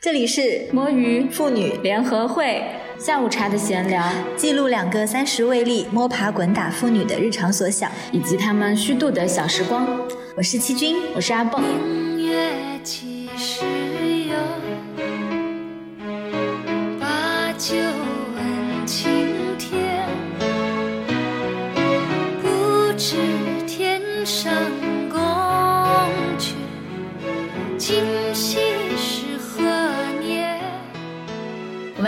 这里是摸鱼妇女联合会下午茶的闲聊，记录两个三十未立摸爬滚打妇女的日常所想，以及她们虚度的小时光。我是七君，我是阿蹦。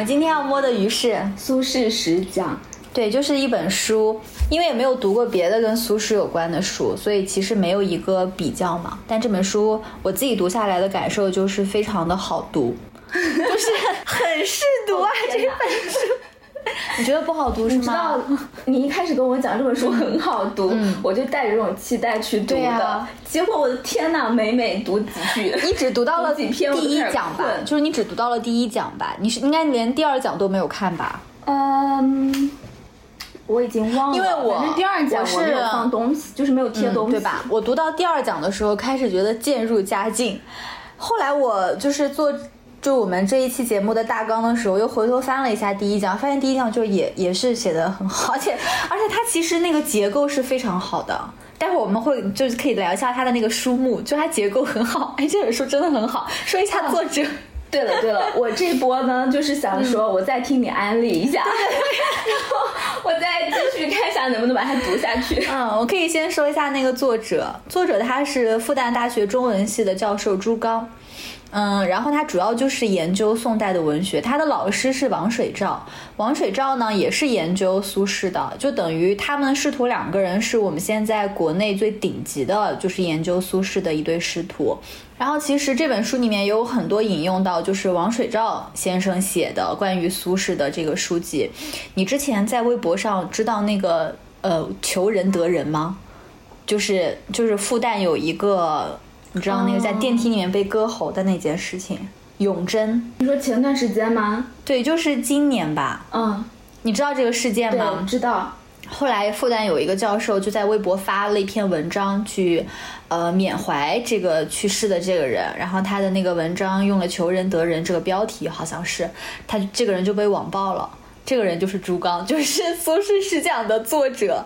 们今天要摸的鱼是，苏轼十讲，对，就是一本书。因为也没有读过别的跟苏轼有关的书，所以其实没有一个比较嘛。但这本书我自己读下来的感受就是非常的好读，就是很适读啊！这本书，你觉得不好读是你知道吗？你一开始跟我讲这本书很好读，我就带着这种期待去读的。呀结果我的天呐，每每读几句，你只读到了几篇我第一讲吧，困就是你只读到了第一讲吧？你是应该连第二讲都没有看吧？嗯，我已经忘了，因为我第二讲我没有放东西，就是没有贴东西，对吧？？我读到第二讲的时候，开始觉得渐入佳境，后来我就是做。就我们这一期节目的大纲的时候，又回头翻了一下第一讲，发现第一讲就也也是写的很好，而且而且它其实那个结构是非常好的。待会儿我们会就是可以聊一下它的那个书目，就它结构很好，哎，这本书真的很好。说一下作者，对了对了，我这波呢就是想说，我再听你安利一下，然后我再继续看一下能不能把它读下去。嗯，我可以先说一下那个作者，作者他是复旦大学中文系的教授朱刚。嗯，然后他主要就是研究宋代的文学，他的老师是王水照，王水照呢也是研究苏轼的，就等于他们师徒两个人是我们现在国内最顶级的，就是研究苏轼的一对师徒。然后其实这本书里面也有很多引用到，就是王水照先生写的关于苏轼的这个书籍。你之前在微博上知道那个呃求仁得仁吗？就是就是复旦有一个，你知道那个在电梯里面被割喉的那件事情，永贞，你说前段时间吗？对，就是今年吧。嗯，你知道这个事件吗？知道。后来复旦有一个教授就在微博发了一篇文章去，呃缅怀这个去世的这个人，然后他的那个文章用了“求仁得仁”这个标题，好像是他这个人就被网爆了。这个人就是朱刚，就是苏轼十讲的作者。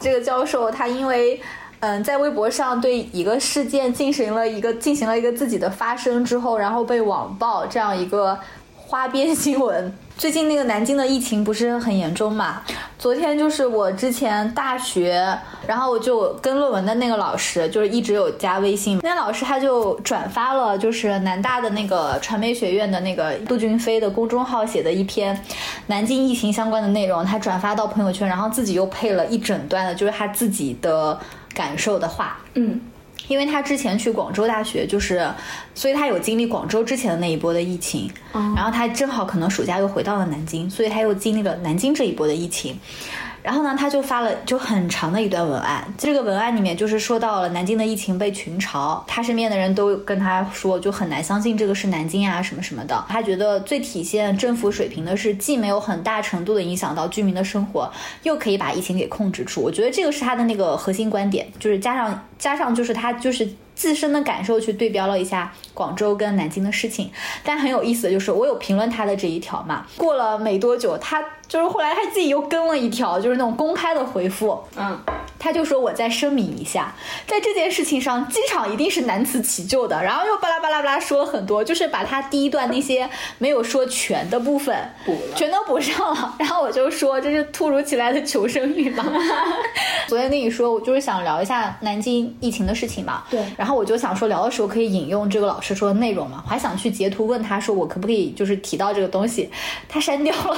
这个教授他因为。嗯，在微博上对一个事件进行了一个进行了一个自己的发声之后，然后被网暴这样一个花边新闻。最近那个南京的疫情不是很严重嘛？昨天就是我之前大学，然后我就跟论文的那个老师，就是一直有加微信，那老师他就转发了就是南大的那个传媒学院的那个杜俊飞的公众号写的一篇南京疫情相关的内容，他转发到朋友圈，然后自己又配了一整段的，就是他自己的感受的话。嗯，因为他之前去广州大学，就是，所以他有经历广州之前的那一波的疫情，然后他正好可能暑假又回到了南京，所以他又经历了南京这一波的疫情。然后呢，他就发了就很长的一段文案，这个文案里面就是说到了南京的疫情被群嘲，他身边的人都跟他说，就很难相信这个是南京啊什么什么的。他觉得最体现政府水平的是，既没有很大程度的影响到居民的生活，又可以把疫情给控制住。我觉得这个是他的那个核心观点，就是加上加上就是他就是自身的感受去对标了一下广州跟南京的事情。但很有意思的就是，我有评论他的这一条嘛，过了没多久，他就是后来他自己又跟了一条，就是那种公开的回复，嗯，他就说我再声明一下，在这件事情上，机场一定是难辞其咎的。然后又巴拉巴拉巴拉说了很多，就是把他第一段那些没有说全的部分补了全都补上了。然后我就说这是突如其来的求生欲嘛。昨天跟你说，我就是想聊一下南京疫情的事情嘛。对然后我就想说聊的时候可以引用这个老师说的内容嘛，我还想去截图问他说我可不可以就是提到这个东西，他删掉了。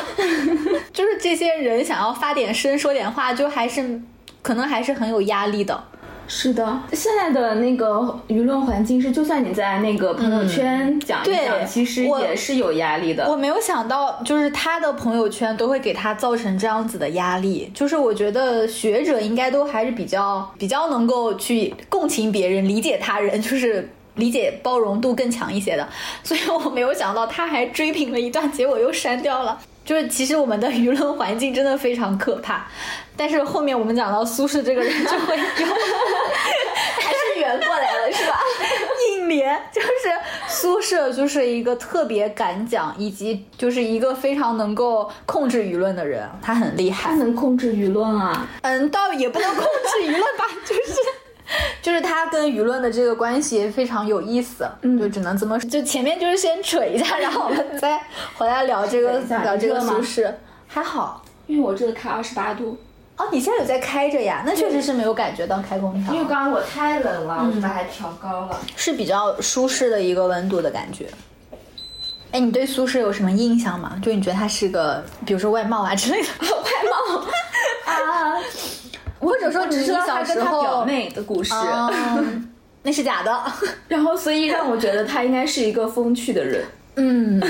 就是这些人想要发点声说点话，就还是可能还是很有压力的。是的，现在的那个舆论环境是，就算你在那个朋友圈讲一讲，对其实也是有压力的。我没有想到，就是他的朋友圈都会给他造成这样子的压力。就是我觉得学者应该都还是比较比较能够去共情别人、理解他人，就是理解包容度更强一些的。所以我没有想到他还追评了一段，结果又删掉了。就是其实我们的舆论环境真的非常可怕，但是后面我们讲到苏轼这个人就会有，还是圆过来了，是吧？硬并联，就是苏轼就是一个特别敢讲，以及就是一个非常能够控制舆论的人，他很厉害他。能控制舆论啊！嗯，倒也不能控制舆论吧，就是。就是他跟舆论的这个关系非常有意思，嗯就只能这么说。就前面就是先扯一下，然后我们再回来聊这个聊这个热吗苏轼。还好因为我这个开二十八度，哦，你现在有在开着呀？那确实是没有感觉到开空调，因为刚刚我太冷了，我就把它调高了。是比较舒适的一个温度的感觉。哎，你对苏轼有什么印象吗？就你觉得他是个，比如说外貌啊之类的，外貌啊，或者说只是小时跟他表，妹的故事，嗯，那是假的。然后所以让我觉得他应该是一个风趣的人。嗯，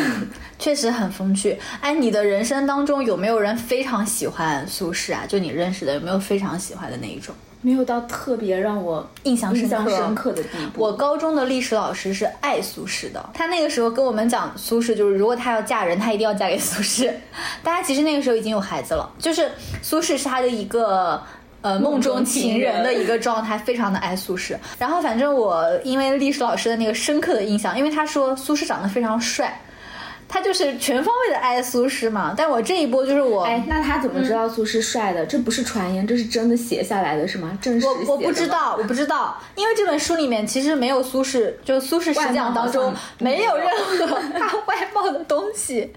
确实很风趣。哎，你的人生当中有没有人非常喜欢苏轼啊？就你认识的，有没有非常喜欢的那一种？没有到特别让我印象深印象刻深刻的地步。我高中的历史老师是爱苏轼的，他那个时候跟我们讲苏轼，就是如果他要嫁人，他一定要嫁给苏轼。但他其实那个时候已经有孩子了，就是苏轼是他的一个。呃，梦中情人的一个状态，非常的爱苏轼。然后，反正我因为历史老师的那个深刻的印象，因为他说苏轼长得非常帅，他就是全方位的爱苏轼嘛。但我这一波就是我，哎，那他怎么知道苏轼帅的？这不是传言，这是真的写下来的是吗？我我不知。道，我不知道，因为这本书里面其实没有苏轼，就苏轼十讲当中没有任何 他外貌的东西。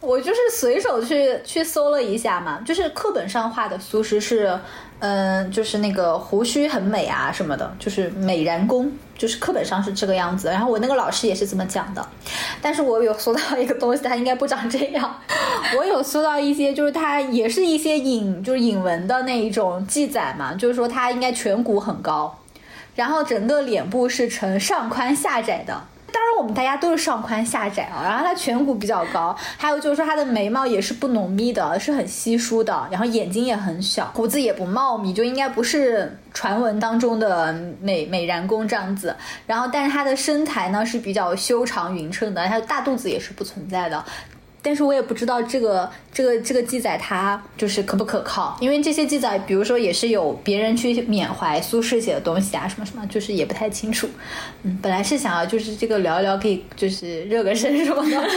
我就是随手去去搜了一下嘛，就是课本上画的苏轼是，嗯、就是那个胡须很美啊什么的，就是美髯公，就是课本上是这个样子。然后我那个老师也是这么讲的，但是我有搜到一个东西，他应该不长这样。我有搜到一些，就是他也是一些引，就是引文的那一种记载嘛，就是说他应该颧骨很高，然后整个脸部是呈上宽下窄的。当然，我们大家都是上宽下窄啊。然后他颧骨比较高，还有就是说他的眉毛也是不浓密的，是很稀疏的，然后眼睛也很小，胡子也不茂密，就应该不是传闻当中的美美髯公这样子。然后，但是他的身材呢是比较修长匀称的，他的大肚子也是不存在的。但是我也不知道这个这个这个记载它就是可不可靠，因为这些记载，比如说也是有别人去缅怀苏轼写的东西啊，什么什么，就是也不太清楚。嗯，本来是想要就是这个聊一聊，可以就是热个身什么的，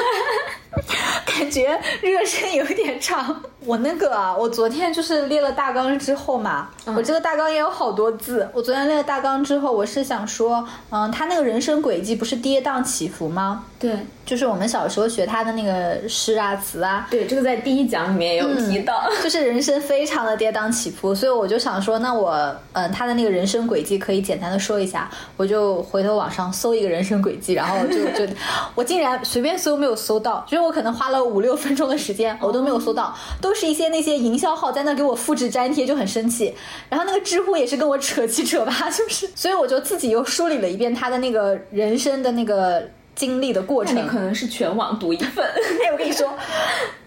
感觉热身有点长。我那个啊，我昨天就是列了大纲之后嘛，我这个大纲也有好多字。我昨天列了大纲之后，我是想说，嗯，他那个人生轨迹不是跌宕起伏吗？对就是我们小时候学他的那个诗啊词啊，对，这个在第一讲里面也有提到。就是人生非常的跌宕起伏，所以我就想说，那我嗯他的那个人生轨迹可以简单的说一下，我就回头网上搜一个人生轨迹，然后就就 我竟然随便搜没有搜到，就是我可能花了五六分钟的时间，我都没有搜到，都是一些那些营销号在那给我复制粘贴，就很生气。然后那个知乎也是跟我扯七扯八，就是，所以我就自己又梳理了一遍他的那个人生的那个经历的过程。可能是全网独一份。哎，我跟你说，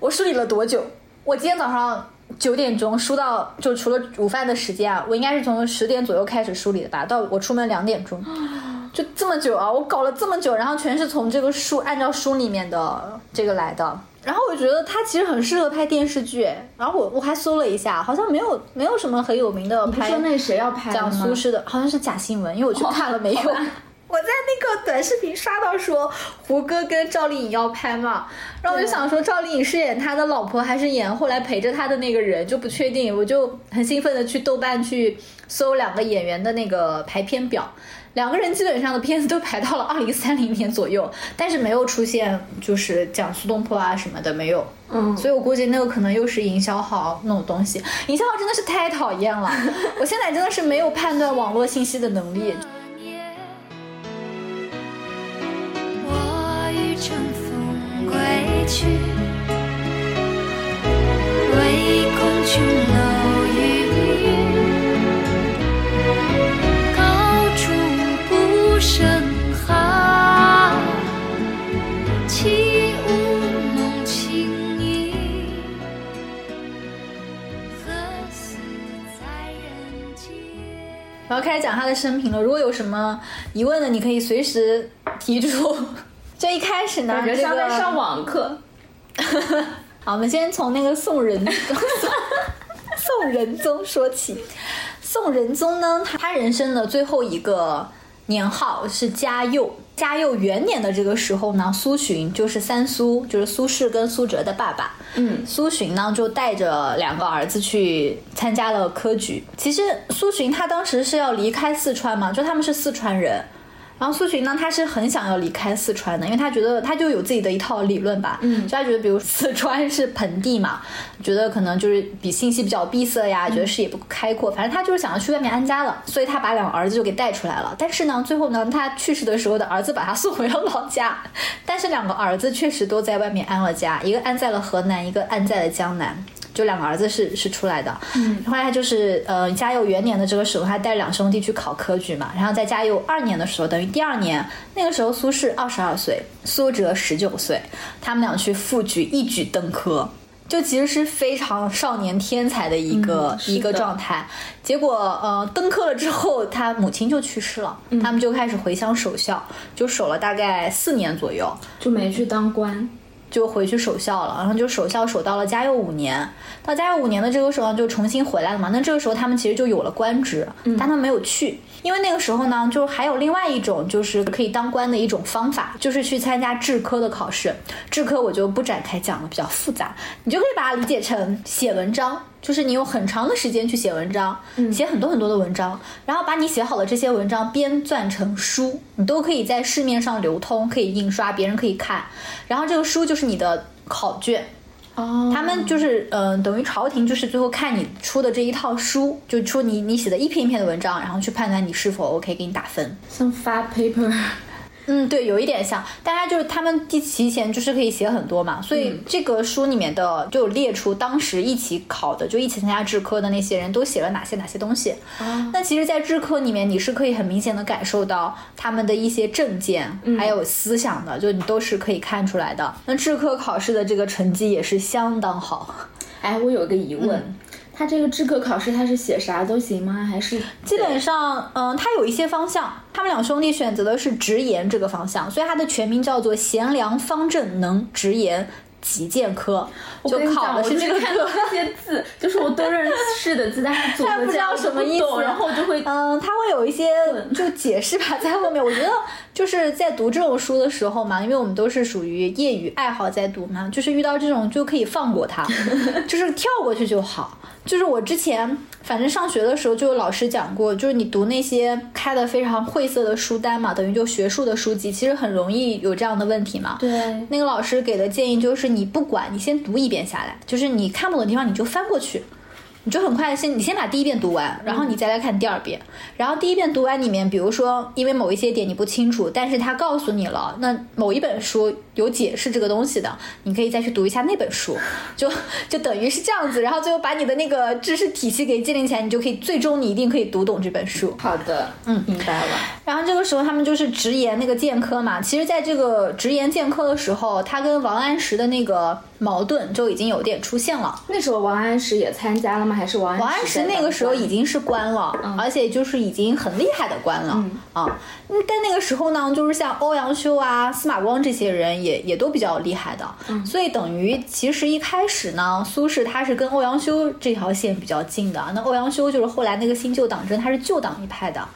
我梳理了多久？我今天早上九点钟梳到，就除了午饭的时间啊，我应该是从十点左右开始梳理的吧，到我出门两点钟，就这么久啊！我搞了这么久，然后全是从这个书按照书里面的这个来的。然后我觉得他其实很适合拍电视剧，然后我我还搜了一下，好像没有没有什么很有名的拍说那谁要拍的讲苏轼的，好像是假新闻，因为我去看了没有。我在那个短视频刷到说胡歌跟赵丽颖要拍嘛，然后我就想说赵丽颖是演他的老婆还是演后来陪着他的那个人就不确定，我就很兴奋的去豆瓣去搜两个演员的那个排片表。两个人基本上的片子都排到了二零三零年左右，但是没有出现就是讲苏东坡啊什么的没有，嗯，所以我估计那个可能又是营销号那种东西。营销号真的是太讨厌了，我现在真的是没有判断网络信息的能力。我欲乘风归去，唯恐琼楼然后开始讲他的生平了。如果有什么疑问的，你可以随时提出。就一开始呢，感觉像在上网课。好，我们先从那个宋仁 宋仁宗说起。宋仁宗呢，他他人生的最后一个年号是嘉佑。嘉佑元年的这个时候呢，苏洵就是三苏，就是苏轼跟苏辙的爸爸。嗯，苏洵呢就带着两个儿子去参加了科举。其实苏洵他当时是要离开四川嘛，就他们是四川人。然后苏洵呢，他是很想要离开四川的，因为他觉得他就有自己的一套理论吧，嗯，就他觉得比如四川是盆地嘛，觉得可能就是比信息比较闭塞呀，觉得视野不够开阔，反正他就是想要去外面安家了，所以他把两个儿子就给带出来了。但是呢，最后呢，他去世的时候的儿子把他 送回了老家，但是两个儿子确实都在外面安了家，一个安在了河南，一个安在了江南。就两个儿子是是出来的，嗯，后来他就是呃嘉佑元年的这个时候，他带两兄弟去考科举嘛，然后在嘉佑二年的时候，等于第二年，那个时候苏轼二十二岁，苏辙十九岁，他们俩去复举，一举登科，就其实是非常少年天才的一个、一个状态。结果呃登科了之后，他母亲就去世了，他们就开始回乡守孝，就守了大概四年左右。就没去当官。就回去守孝了，然后就守孝守到了嘉佑五年，到嘉佑五年的这个时候就重新回来了嘛。那这个时候他们其实就有了官职，但他们没有去，因为那个时候呢，就还有另外一种就是可以当官的一种方法，就是去参加制科的考试。制科我就不展开讲了，比较复杂，你就可以把它理解成写文章。就是你有很长的时间去写文章，写很多很多的文章，然后把你写好的这些文章编撰成书，你都可以在市面上流通，可以印刷，别人可以看。然后这个书就是你的考卷，哦他们就是嗯、呃等于朝廷就是最后看你出的这一套书，就出你你写的一篇一篇的文章，然后去判断你是否 OK，给你打分。像发 paper，嗯，对，有一点像，大家就是他们提提前就是可以写很多嘛，所以这个书里面的就有列出当时一起考的，就一起参加制科的那些人都写了哪些哪些东西。那其实，在制科里面，你是可以很明显的感受到他们的一些政见，还有思想的，就你都是可以看出来的。那制科考试的这个成绩也是相当好。哎，我有个疑问，他这个资格考试他是写啥都行吗？还是基本上，嗯，他有一些方向，他们两兄弟选择的是直言这个方向，所以他的全名叫做贤良方正能直言己见科，就考的是的这个科。那些字，就是我都认识的字，但是 不知道什么意思然后就会嗯，他会有一些就解释吧，在后面。我觉得就是在读这种书的时候嘛，因为我们都是属于业余爱好在读嘛，就是遇到这种就可以放过它，就是跳过去就好。就是我之前反正上学的时候就有老师讲过，就是你读那些开的非常晦涩的书单嘛，等于就学术的书籍，其实很容易有这样的问题嘛。对那个老师给的建议就是，你不管你先读一遍下来，就是你看不懂的地方你就翻过去，你就很快的先你先把第一遍读完，然后你再来看第二遍。然后第一遍读完里面，比如说因为某一些点你不清楚，但是他告诉你了，那某一本书有解释这个东西的，你可以再去读一下那本书，就就等于是这样子。然后最后把你的那个知识体系给建立起来，你就可以最终你一定可以读懂这本书。好的，嗯明白了。然后这个时候他们就是直言那个剑科嘛，其实在这个直言剑科的时候，他跟王安石的那个矛盾就已经有点出现了。那时候王安石也参加了吗？还是王王安石那个时候已经是官了，而且就是已经很厉害的官了、啊。嗯但那个时候呢，就是像欧阳修啊、司马光这些人也也都比较厉害的，所以等于其实一开始呢，苏轼他是跟欧阳修这条线比较近的。那欧阳修就是后来那个新旧党争，他是旧党一派的。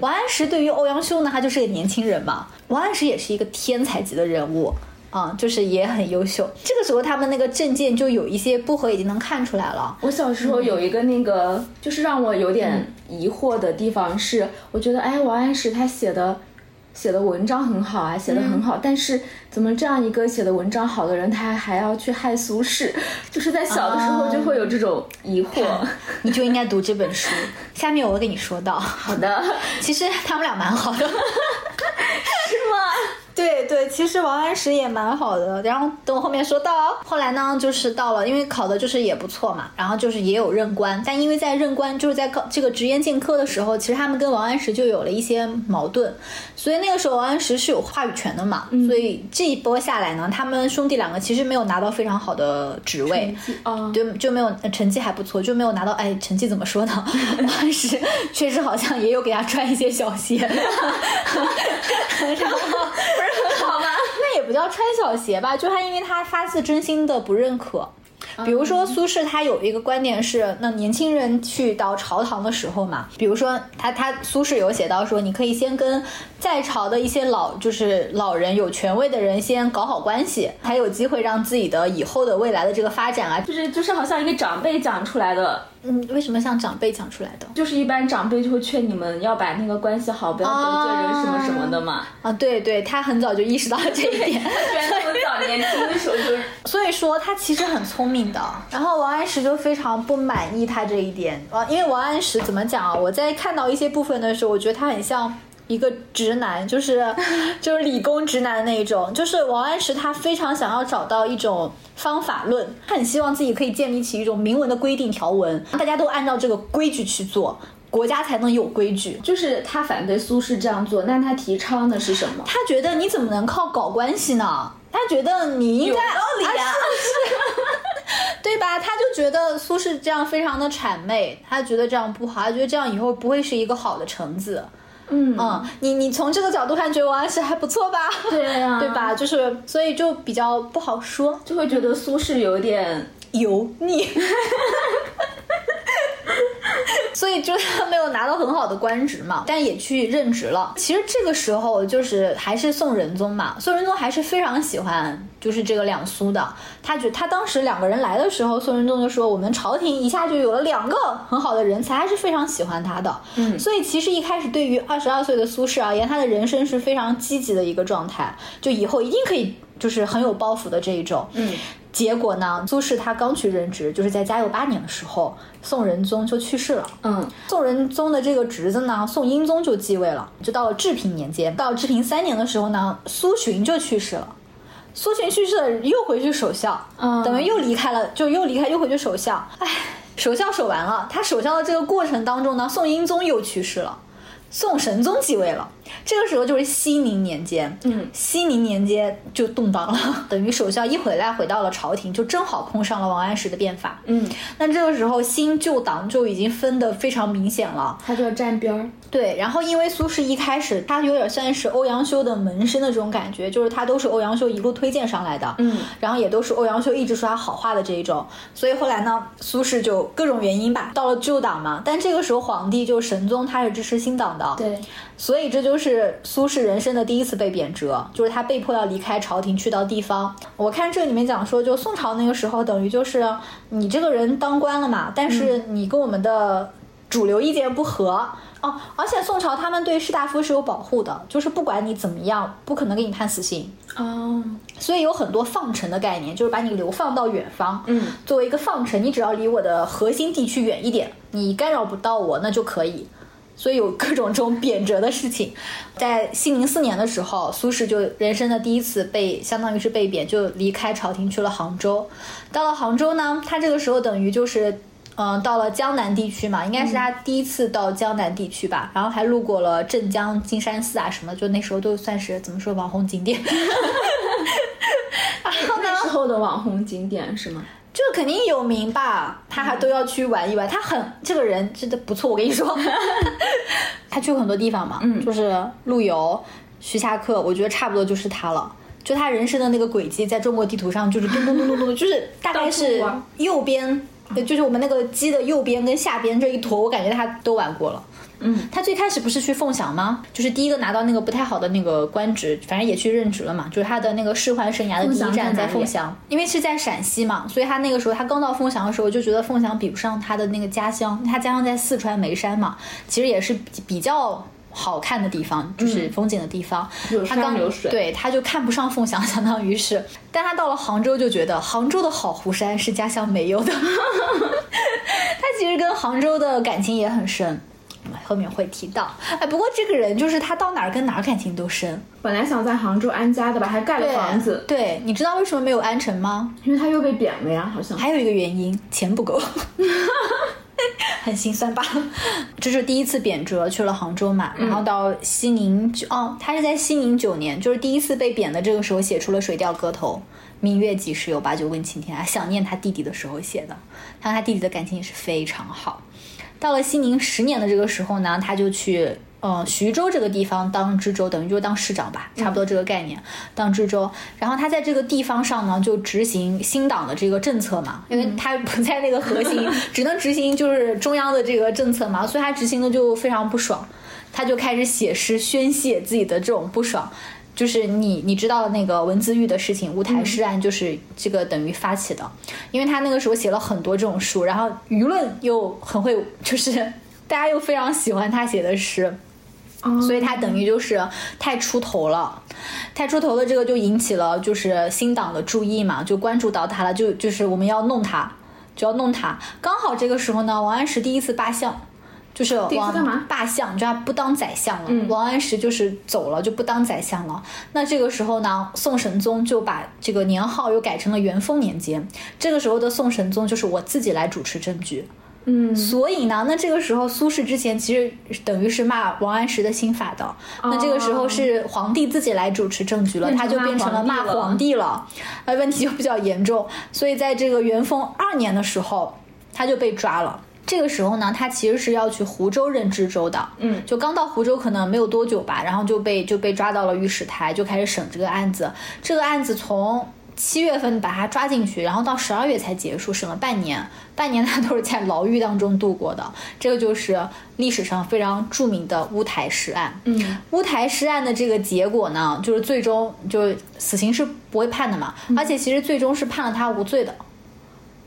王安石对于欧阳修呢，他就是个年轻人嘛。王安石也是一个天才级的人物。啊、就是也很优秀。这个时候他们那个证件就有一些不合，已经能看出来了。我小时候有一个那个，就是让我有点疑惑的地方是，我觉得哎，王安石他写的写的文章很好啊，写的很好，但是怎么这样一个写的文章好的人，他还还要去害苏轼？就是在小的时候就会有这种疑惑。你就应该读这本书。下面我会跟你说到，好的，其实他们俩蛮好的。对对，其实王安石也蛮好的，然后等我后面说到哦。后来呢，就是到了，因为考的就是也不错嘛，然后就是也有任官，但因为在任官就是在考这个直言进科的时候，其实他们跟王安石就有了一些矛盾，所以那个时候王安石是有话语权的嘛，所以这一波下来呢，他们兄弟两个其实没有拿到非常好的职位，哦，就就没有呃成绩还不错，就没有拿到哎，成绩怎么说呢？王安石确实好像也有给他穿一些小鞋，然后不是很好吧？那也不叫穿小鞋吧，就他因为他发自真心的不认可。比如说苏轼他有一个观点是，那年轻人去到朝堂的时候嘛，比如说他他苏轼有写到说，你可以先跟在朝的一些老就是老人有权威的人先搞好关系，才有机会让自己的以后的未来的这个发展啊，就是就是好像一个长辈讲出来的，嗯，为什么像长辈讲出来的？就是一般长辈就会劝你们要把那个关系好，不要得罪人什么什么的嘛。啊，对对，他很早就意识到了这一点。居然那么早年轻的时候就所以说他其实很聪明的。然后王安石就非常不满意他这一点啊，因为王安石怎么讲啊？我在看到一些部分的时候，我觉得他很像。一个直男，就是 就是理工直男那一种，就是王安石他非常想要找到一种方法论，他很希望自己可以建立起一种明文的规定条文，大家都按照这个规矩去做，国家才能有规矩。就是他反对苏轼这样做，那他提倡的是什么？他觉得你怎么能靠搞关系呢？他觉得你应该有道理呀啊是是 对吧？他就觉得苏轼这样非常的谄媚，他觉得这样不好，他觉得这样以后不会是一个好的臣子。嗯嗯，你你从这个角度看，觉得王安石还不错吧？对呀 对吧？就是所以就比较不好说，就会觉得苏轼有点油腻。所以就是他没有拿到很好的官职嘛，但也去任职了。其实这个时候就是还是宋仁宗嘛，宋仁宗还是非常喜欢就是这个两苏的。他觉他当时两个人来的时候，宋仁宗就说我们朝廷一下就有了两个很好的人才，还是非常喜欢他的。嗯所以其实一开始对于二十二岁的苏轼而言，他的人生是非常积极的一个状态，就以后一定可以就是很有抱负的这一种。嗯。结果呢，苏轼他刚去任职，就是在嘉佑八年的时候，宋仁宗就去世了。嗯宋仁宗的这个侄子呢，宋英宗就继位了。就到了治平年间，到了治平三年的时候呢，苏洵就去世了。苏洵去世了，又回去守孝，嗯等于又离开了，就又离开，又回去守孝。唉，守孝守完了，他守孝的这个过程当中呢，宋英宗又去世了。宋神宗继位了，这个时候就是熙宁年间，嗯熙宁年间就动荡了，等于首相一回来回到了朝廷，就正好碰上了王安石的变法。嗯，那这个时候新旧党就已经分得非常明显了。他就要站边儿。对，然后因为苏轼一开始他有点算是欧阳修的门生的这种感觉，就是他都是欧阳修一路推荐上来的，嗯，然后也都是欧阳修一直说他好话的这一种，所以后来呢，苏轼就各种原因吧，到了旧党嘛，但这个时候皇帝就神宗他是支持新党的，对，所以这就是苏轼人生的第一次被贬谪，就是他被迫要离开朝廷，去到地方。我看这里面讲说，就宋朝那个时候，等于就是你这个人当官了嘛，但是你跟我们的主流意见不合。哦，而且宋朝他们对士大夫是有保护的，就是不管你怎么样，不可能给你判死刑，哦，所以有很多放臣的概念，就是把你流放到远方。嗯，作为一个放臣，你只要离我的核心地区远一点，你干扰不到我，那就可以。所以有各种这种贬谪的事情。在熙宁四年的时候，苏轼就人生的第一次被，相当于是被贬，就离开朝廷去了杭州。到了杭州呢，他这个时候等于就是。嗯，到了江南地区嘛，应该是他第一次到江南地区吧，然后还路过了镇江金山寺啊什么，就那时候都算是怎么说网红景点。然后呢，那时候的网红景点是吗？就肯定有名吧，他还都要去玩一玩。他很这个人真的不错，我跟你说，他去过很多地方嘛，嗯就是陆游、徐霞客，我觉得差不多就是他了。就他人生的那个轨迹，在中国地图上就是咚咚咚咚咚，就是大概是右边，呃就是我们那个鸡的右边跟下边这一坨，我感觉他都玩过了。嗯，他最开始不是去凤翔吗？就是第一个拿到那个不太好的那个官职，反正也去任职了嘛。就是他的那个仕宦生涯的第一站在凤翔，因为是在陕西嘛，所以他那个时候他刚到凤翔的时候就觉得凤翔比不上他的那个家乡，他家乡在四川眉山嘛，其实也是比比较。好看的地方就是风景的地方，有他刚山有水对他就看不上凤翔，相当于是，但他到了杭州就觉得杭州的好湖山是家乡没有的，他其实跟杭州的感情也很深。后面会提到，哎，不过这个人就是他到哪儿跟哪儿感情都深。本来想在杭州安家的吧，还盖了房子，对，你知道为什么没有安成吗？因为他又被贬了呀，好像。还有一个原因，钱不够，很心酸吧？这是第一次贬谪去了杭州嘛，然后到西宁九哦，他是在西宁九年，就是第一次被贬的这个时候写出了《水调歌头》。明月几时有，把酒问青天啊！想念他弟弟的时候写的，他和他弟弟的感情也是非常好。到了熙宁十年的这个时候呢，他就去。呃，徐州这个地方当知州，等于就是当市长吧，差不多这个概念，当知州。然后他在这个地方上呢，就执行新党的这个政策嘛，因为他不在那个核心，只能执行就是中央的这个政策嘛，所以他执行的就非常不爽，他就开始写诗宣泄自己的这种不爽。就是你你知道那个文字狱的事情，乌台诗案就是这个等于发起的，因为他那个时候写了很多这种书，然后舆论又很会，就是大家又非常喜欢他写的诗。所以他等于就是太出头了，太出头了，这个就引起了就是新党的注意嘛，就关注到他了，就就是我们要弄他，就要弄他。刚好这个时候呢，王安石第一次罢相，就是王干嘛罢相，就他不当宰相了。王安石就是走了，就不当宰相了。那这个时候呢，宋神宗就把这个年号又改成了元丰年间。这个时候的宋神宗就是我自己来主持政局。嗯，所以呢，那这个时候苏轼之前其实等于是骂王安石的新法的，那这个时候是皇帝自己来主持政局了，他就变成了骂皇帝了，那，问题就比较严重。所以在这个元丰二年的时候，他就被抓了。这个时候呢，他其实是要去湖州任知州的，嗯，就刚到湖州可能没有多久吧，然后就被就被抓到了御史台，就开始审这个案子。这个案子从七月份把他抓进去，然后到十二月才结束，审了半年，半年 他都是在牢狱当中度过的。这个就是历史上非常著名的乌台诗案。嗯，乌台诗案的这个结果呢，就是最终就是死刑是不会判的嘛，而且其实最终是判了他无罪的，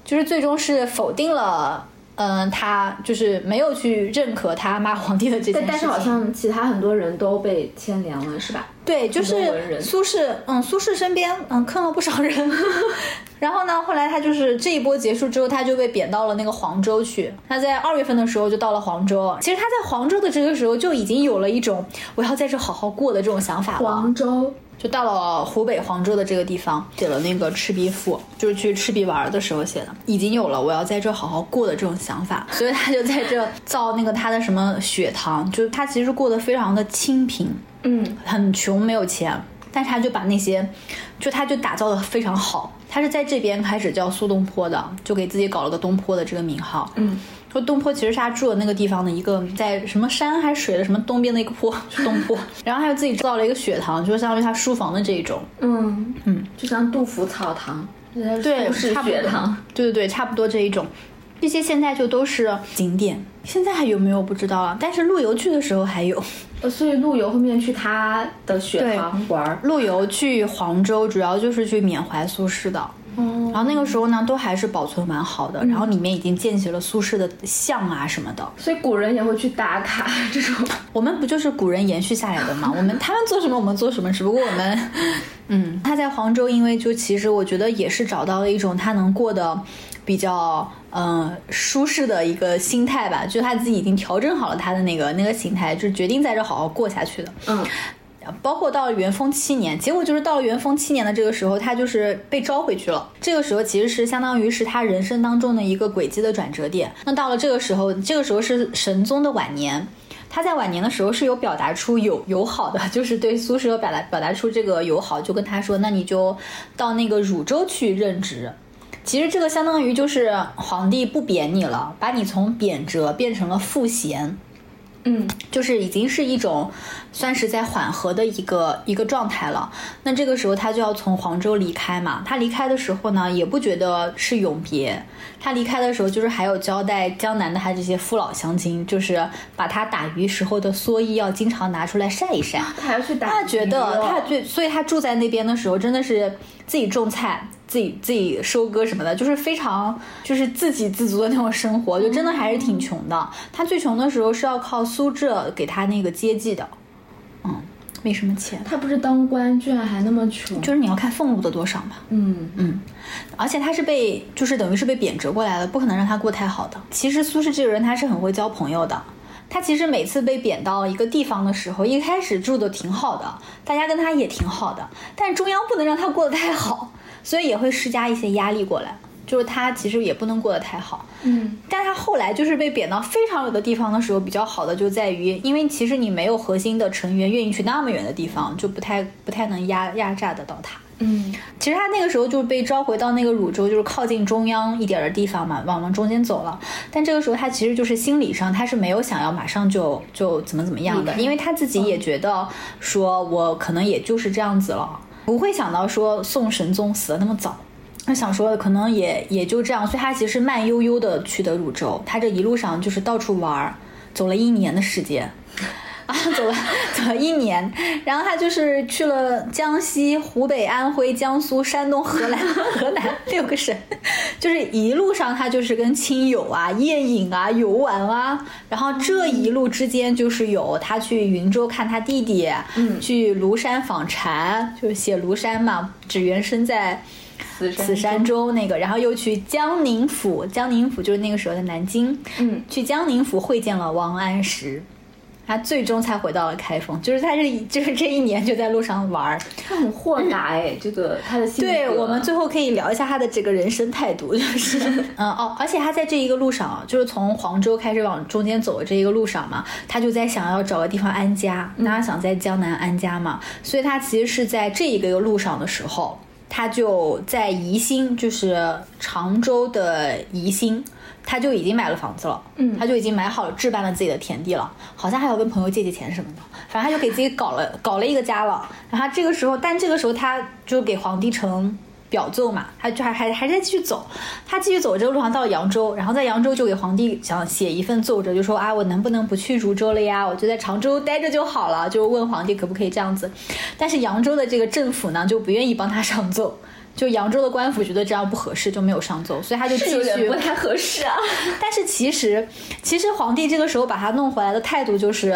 就是最终是否定了，嗯、他就是没有去认可他骂皇帝的这件事情。但但是好像其他很多人都被牵连了，是吧？对，就是苏轼，嗯，苏轼身边嗯坑了不少人，然后呢，后来他就是这一波结束之后，他就被贬到了那个黄州去。他在二月份的时候就到了黄州，其实他在黄州的这个时候就已经有了一种我要在这好好过的这种想法了。黄州，就到了湖北黄州的这个地方，写了那个《赤壁赋》，就是去赤壁玩的时候写的，已经有了我要在这好好过的这种想法，所以他就在这造那个他的什么血塘，就是他其实过得非常的清贫，嗯，很穷，没有钱，但是他就把那些，就他就打造的非常好。他是在这边开始叫苏东坡的，就给自己搞了个东坡的这个名号。嗯，说东坡其实是他住的那个地方的一个在什么山还是水的什么东边的一个坡，是东坡。然后他又自己造了一个雪堂，就是相当于他书房的这一种。嗯嗯，就像杜甫草堂，对，苏轼差不多学堂，对对对，差不多这一种。这些现在就都是景点，现在还有没有不知道了。但是陆游去的时候还有。呃，所以陆游后面去他的雪堂玩儿，陆游去黄州，主要就是去缅怀苏轼的。哦然后那个时候呢，都还是保存完好的，然后里面已经建起了苏轼的像啊什么的。所以古人也会去打卡这种。我们不就是古人延续下来的吗？我们他们做什么，我们做什么，只不过我们，嗯，他在黄州，因为就其实我觉得也是找到了一种他能过得比较嗯、呃舒适的一个心态吧，就他自己已经调整好了他的那个那个心态，就决定在这好好过下去的。嗯，包括到了元丰七年，结果就是到了元丰七年的这个时候，他就是被招回去了。这个时候其实是相当于是他人生当中的一个轨迹的转折点。那到了这个时候，这个时候是神宗的晚年。他在晚年的时候是有表达出友友好的，就是对苏轼有表达表达出这个友好，就跟他说，那你就到那个汝州去任职。其实这个相当于就是皇帝不贬你了，把你从贬谪变成了赋闲。嗯，就是已经是一种算是在缓和的一个一个状态了。那这个时候他就要从黄州离开嘛。他离开的时候呢，也不觉得是永别。他离开的时候，就是还有交代江南的他这些父老乡亲，就是把他打鱼时候的蓑衣要经常拿出来晒一晒。他还要去打鱼哦。他觉得他最，所以他住在那边的时候，真的是自己种菜。自己自己收割什么的，就是非常就是自给自足的那种生活，就真的还是挺穷的。他最穷的时候是要靠苏浙给他那个接济的，嗯，没什么钱，他不是当官，居然还那么穷。就是你要看俸禄的多少嘛。嗯嗯，而且他是被就是等于是被贬谪过来的，不可能让他过太好的。其实苏轼这个人他是很会交朋友的。他其实每次被贬到一个地方的时候，一开始住的挺好的，大家跟他也挺好的，但是中央不能让他过得太好，所以也会施加一些压力过来，就是他其实也不能过得太好。嗯，但他后来就是被贬到非常远的地方的时候，比较好的就在于，因为其实你没有核心的成员愿意去那么远的地方，就不太不太能压压榨得到他。嗯其实他那个时候就被召回到那个汝州，就是靠近中央一点的地方嘛，往往中间走了。但这个时候他其实就是心理上他是没有想要马上就就怎么怎么样的，因为他自己也觉得说我可能也就是这样子了，不会想到说宋神宗死的那么早。他想说可能也也就这样，所以他其实慢悠悠的去的汝州，他这一路上就是到处玩，走了一年的时间。啊，走了 走了一年，然后他就是去了江西、湖北、安徽、江苏、山东、河南、河南 六个省，就是一路上他就是跟亲友啊、宴饮啊、游玩啊，然后这一路之间就是有他去云州看他弟弟，嗯。去庐山访禅，就是写庐山嘛，只缘身在。此山此山中那个，然后又去江宁府，江宁府就是那个时候的南京，嗯。去江宁府会见了王安石，他最终才回到了开封，就是他这一就是这一年就在路上玩儿。他很豁达哎，这个 他的性格。对我们最后可以聊一下他的这个人生态度，就是 嗯哦，而且他在这一个路上啊，就是从黄州开始往中间走的这一个路上嘛，他就在想要找个地方安家，那他想在江南安家嘛，所以他其实是在这一个路上的时候。他就在宜兴，就是常州的宜兴，他就已经买了房子了，嗯他就已经买好了置办了自己的田地了，好像还要跟朋友借借钱什么的，反正他就给自己搞了搞了一个家了。然后这个时候，但这个时候他就给皇帝呈表奏嘛，他就还还还在继续走，他继续走这个路上到了扬州，然后在扬州就给皇帝想写一份奏折，就说啊我能不能不去汝州了呀？我就在常州待着就好了，就问皇帝可不可以这样子。但是扬州的这个政府呢就不愿意帮他上奏。就扬州的官府觉得这样不合适，就没有上奏，所以他就继续不太合适啊。但是其实，其实皇帝这个时候把他弄回来的态度就是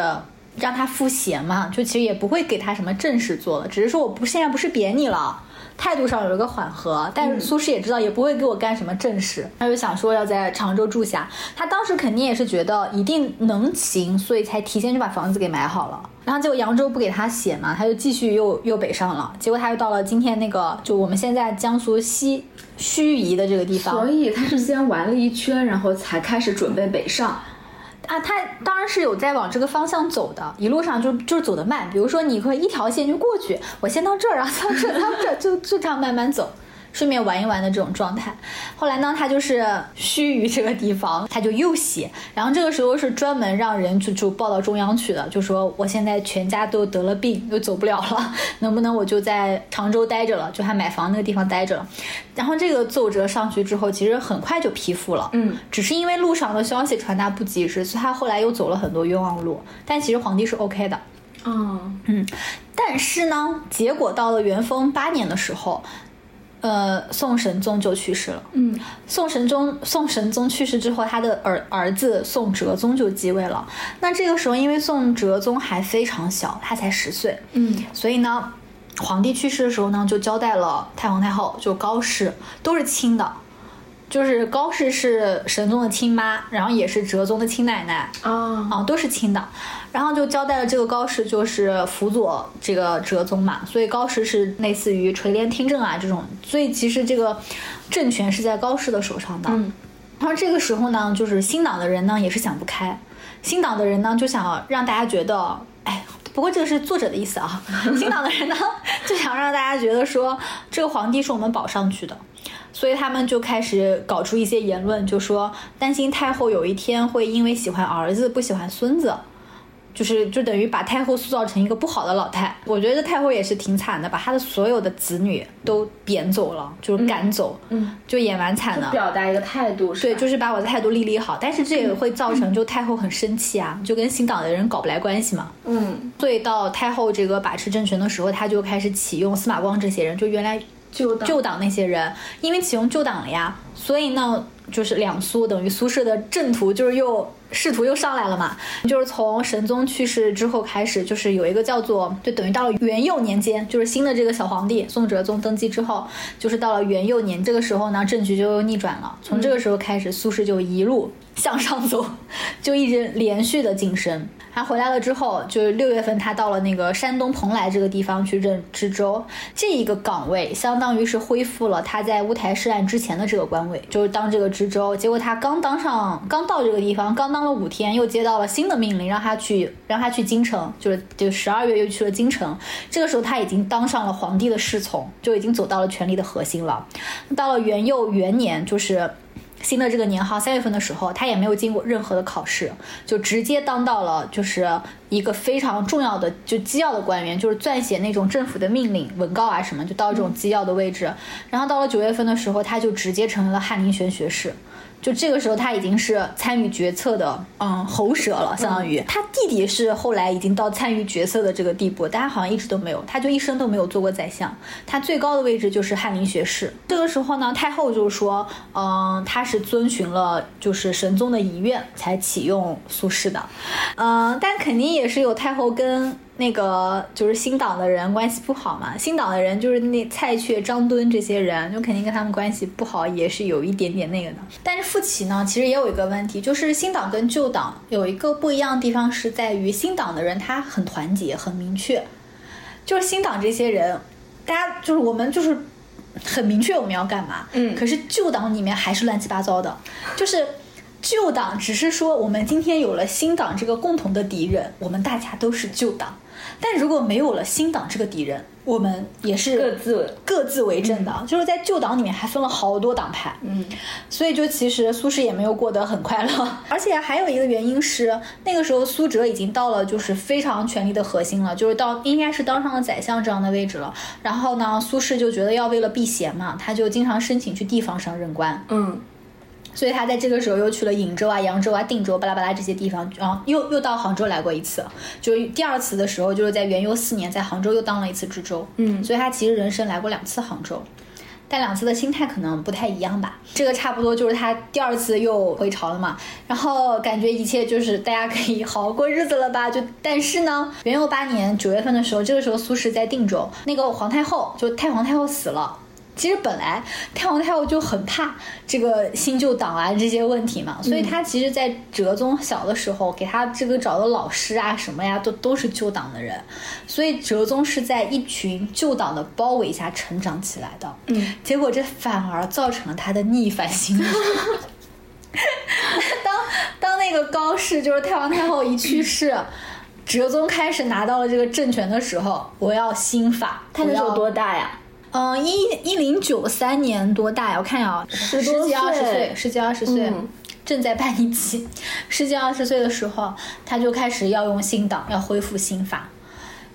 让他赋闲嘛，就其实也不会给他什么正事做了，只是说我不现在不是贬你了。态度上有一个缓和，但是苏轼也知道也不会给我干什么正事，他就想说要在常州住下。他当时肯定也是觉得一定能行，所以才提前就把房子给买好了。然后结果扬州不给他写嘛，他就继续又又北上了。结果他又到了今天那个就我们现在江苏西盱眙的这个地方。所以他是先玩了一圈，然后才开始准备北上。啊，他当然是有在往这个方向走的，一路上就就是走得慢。比如说，你可以一条线就过去，我先到这儿，然后到这儿，到这儿，就就这样慢慢走。顺便玩一玩的这种状态。后来呢，他就是盱眙这个地方，他就又写，然后这个时候是专门让人就就报到中央去的，就说我现在全家都得了病，又走不了了，能不能我就在常州待着了，就还买房那个地方待着了。然后这个奏折上去之后，其实很快就批复了，嗯，只是因为路上的消息传达不及时，所以他后来又走了很多冤枉路。但其实皇帝是 OK 的，嗯嗯，但是呢，结果到了元丰八年的时候，呃，宋神宗就去世了。嗯，宋神宗宋神宗去世之后，他的儿儿子宋哲宗就继位了。那这个时候，因为宋哲宗还非常小，他才十岁，嗯，所以呢，皇帝去世的时候呢，就交代了太皇太后，就高氏都是亲的，就是高氏是神宗的亲妈，然后也是哲宗的亲奶奶，啊，啊，都是亲的。然后就交代了这个高氏就是辅佐这个哲宗嘛，所以高氏是类似于垂帘听政啊这种，所以其实这个政权是在高氏的手上的。嗯然后这个时候呢，就是新党的人呢也是想不开，新党的人呢就想让大家觉得，哎。不过这个是作者的意思啊，新党的人呢就想让大家觉得说这个皇帝是我们保上去的，所以他们就开始搞出一些言论，就说担心太后有一天会因为喜欢儿子不喜欢孙子，就是就等于把太后塑造成一个不好的老太。我觉得太后也是挺惨的，把她的所有的子女都贬走了，就是赶走，嗯，就也蛮惨的。表达一个态度，是对，就是把我的态度立立好，但是这也会造成就太后很生气啊，就跟新党的人搞不来关系嘛。嗯，所以到太后这个把持政权的时候，她就开始启用司马光这些人，就原来就当旧党那些人，因为启用旧党了呀，所以呢，就是两苏等于苏轼的正途就是又仕途又上来了嘛。就是从神宗去世之后开始，就是有一个叫做，就等于到了元佑年间，就是新的这个小皇帝宋哲宗登基之后，就是到了元佑年这个时候呢，政局就又逆转了。从这个时候开始，苏轼就一路向上走，就一直连续的晋升。他回来了之后，就是六月份，他到了那个山东蓬莱这个地方去任知州，这一个岗位相当于是恢复了他在乌台诗案之前的这个官位，就是当这个知州。结果他刚当上，刚到这个地方，刚当了五天，又接到了新的命令，让他去，让他去京城，就是就十二月又去了京城。这个时候他已经当上了皇帝的侍从，就已经走到了权力的核心了。到了元佑元年，就是。新的这个年号三月份的时候，他也没有经过任何的考试，就直接当到了就是一个非常重要的就机要的官员，就是撰写那种政府的命令文告啊什么，就到这种机要的位置。然后到了九月份的时候，他就直接成为了翰林学学士。就这个时候，他已经是参与决策的，嗯，喉舌了，相当于他弟弟是后来已经到参与决策的这个地步，大家好像一直都没有，他就一生都没有做过宰相，他最高的位置就是翰林学士。这个时候呢，太后就说，嗯，他是遵循了就是神宗的遗愿才启用苏轼的，嗯，但肯定也是有太后跟。那个就是新党的人关系不好嘛，新党的人就是那蔡确、张敦这些人，就肯定跟他们关系不好，也是有一点点那个的。但是傅奇呢，其实也有一个问题，就是新党跟旧党有一个不一样的地方，是在于新党的人他很团结、很明确，就是新党这些人，大家就是我们就是很明确我们要干嘛，嗯可是旧党里面还是乱七八糟的，就是。旧党只是说我们今天有了新党这个共同的敌人，我们大家都是旧党。但如果没有了新党这个敌人，我们也是各自各自为政的。就是在旧党里面还分了好多党派，嗯，所以就其实苏轼也没有过得很快乐。而且还有一个原因是，那个时候苏辙已经到了就是非常权力的核心了，就是到应该是当上了宰相这样的位置了。然后呢，苏轼就觉得要为了避嫌嘛，他就经常申请去地方上任官。嗯所以他在这个时候又去了颍州啊、扬州啊、定州、巴拉巴拉这些地方，然后又又到杭州来过一次。就是第二次的时候，就是在元佑四年，在杭州又当了一次知州。嗯所以他其实人生来过两次杭州，但两次的心态可能不太一样吧。这个差不多就是他第二次又回朝了嘛，然后感觉一切就是大家可以好好过日子了吧？就但是呢，元佑八年九月份的时候，这个时候苏轼在定州，那个皇太后就太皇太后死了。其实本来太皇太后就很怕这个新旧党啊这些问题嘛，所以她其实，在哲宗小的时候，给他这个找的老师啊什么呀，都都是旧党的人，所以哲宗是在一群旧党的包围下成长起来的。嗯，结果这反而造成了他的逆反心理。当当那个高氏就是太皇太后一去世，哲宗开始拿到了这个政权的时候，我要新法。他那时候多大呀？嗯，一一零九三年多大呀？我看一下啊，十多几二十岁岁，十几二十岁，嗯正在叛逆期。十几二十岁的时候，他就开始要用新党，要恢复新法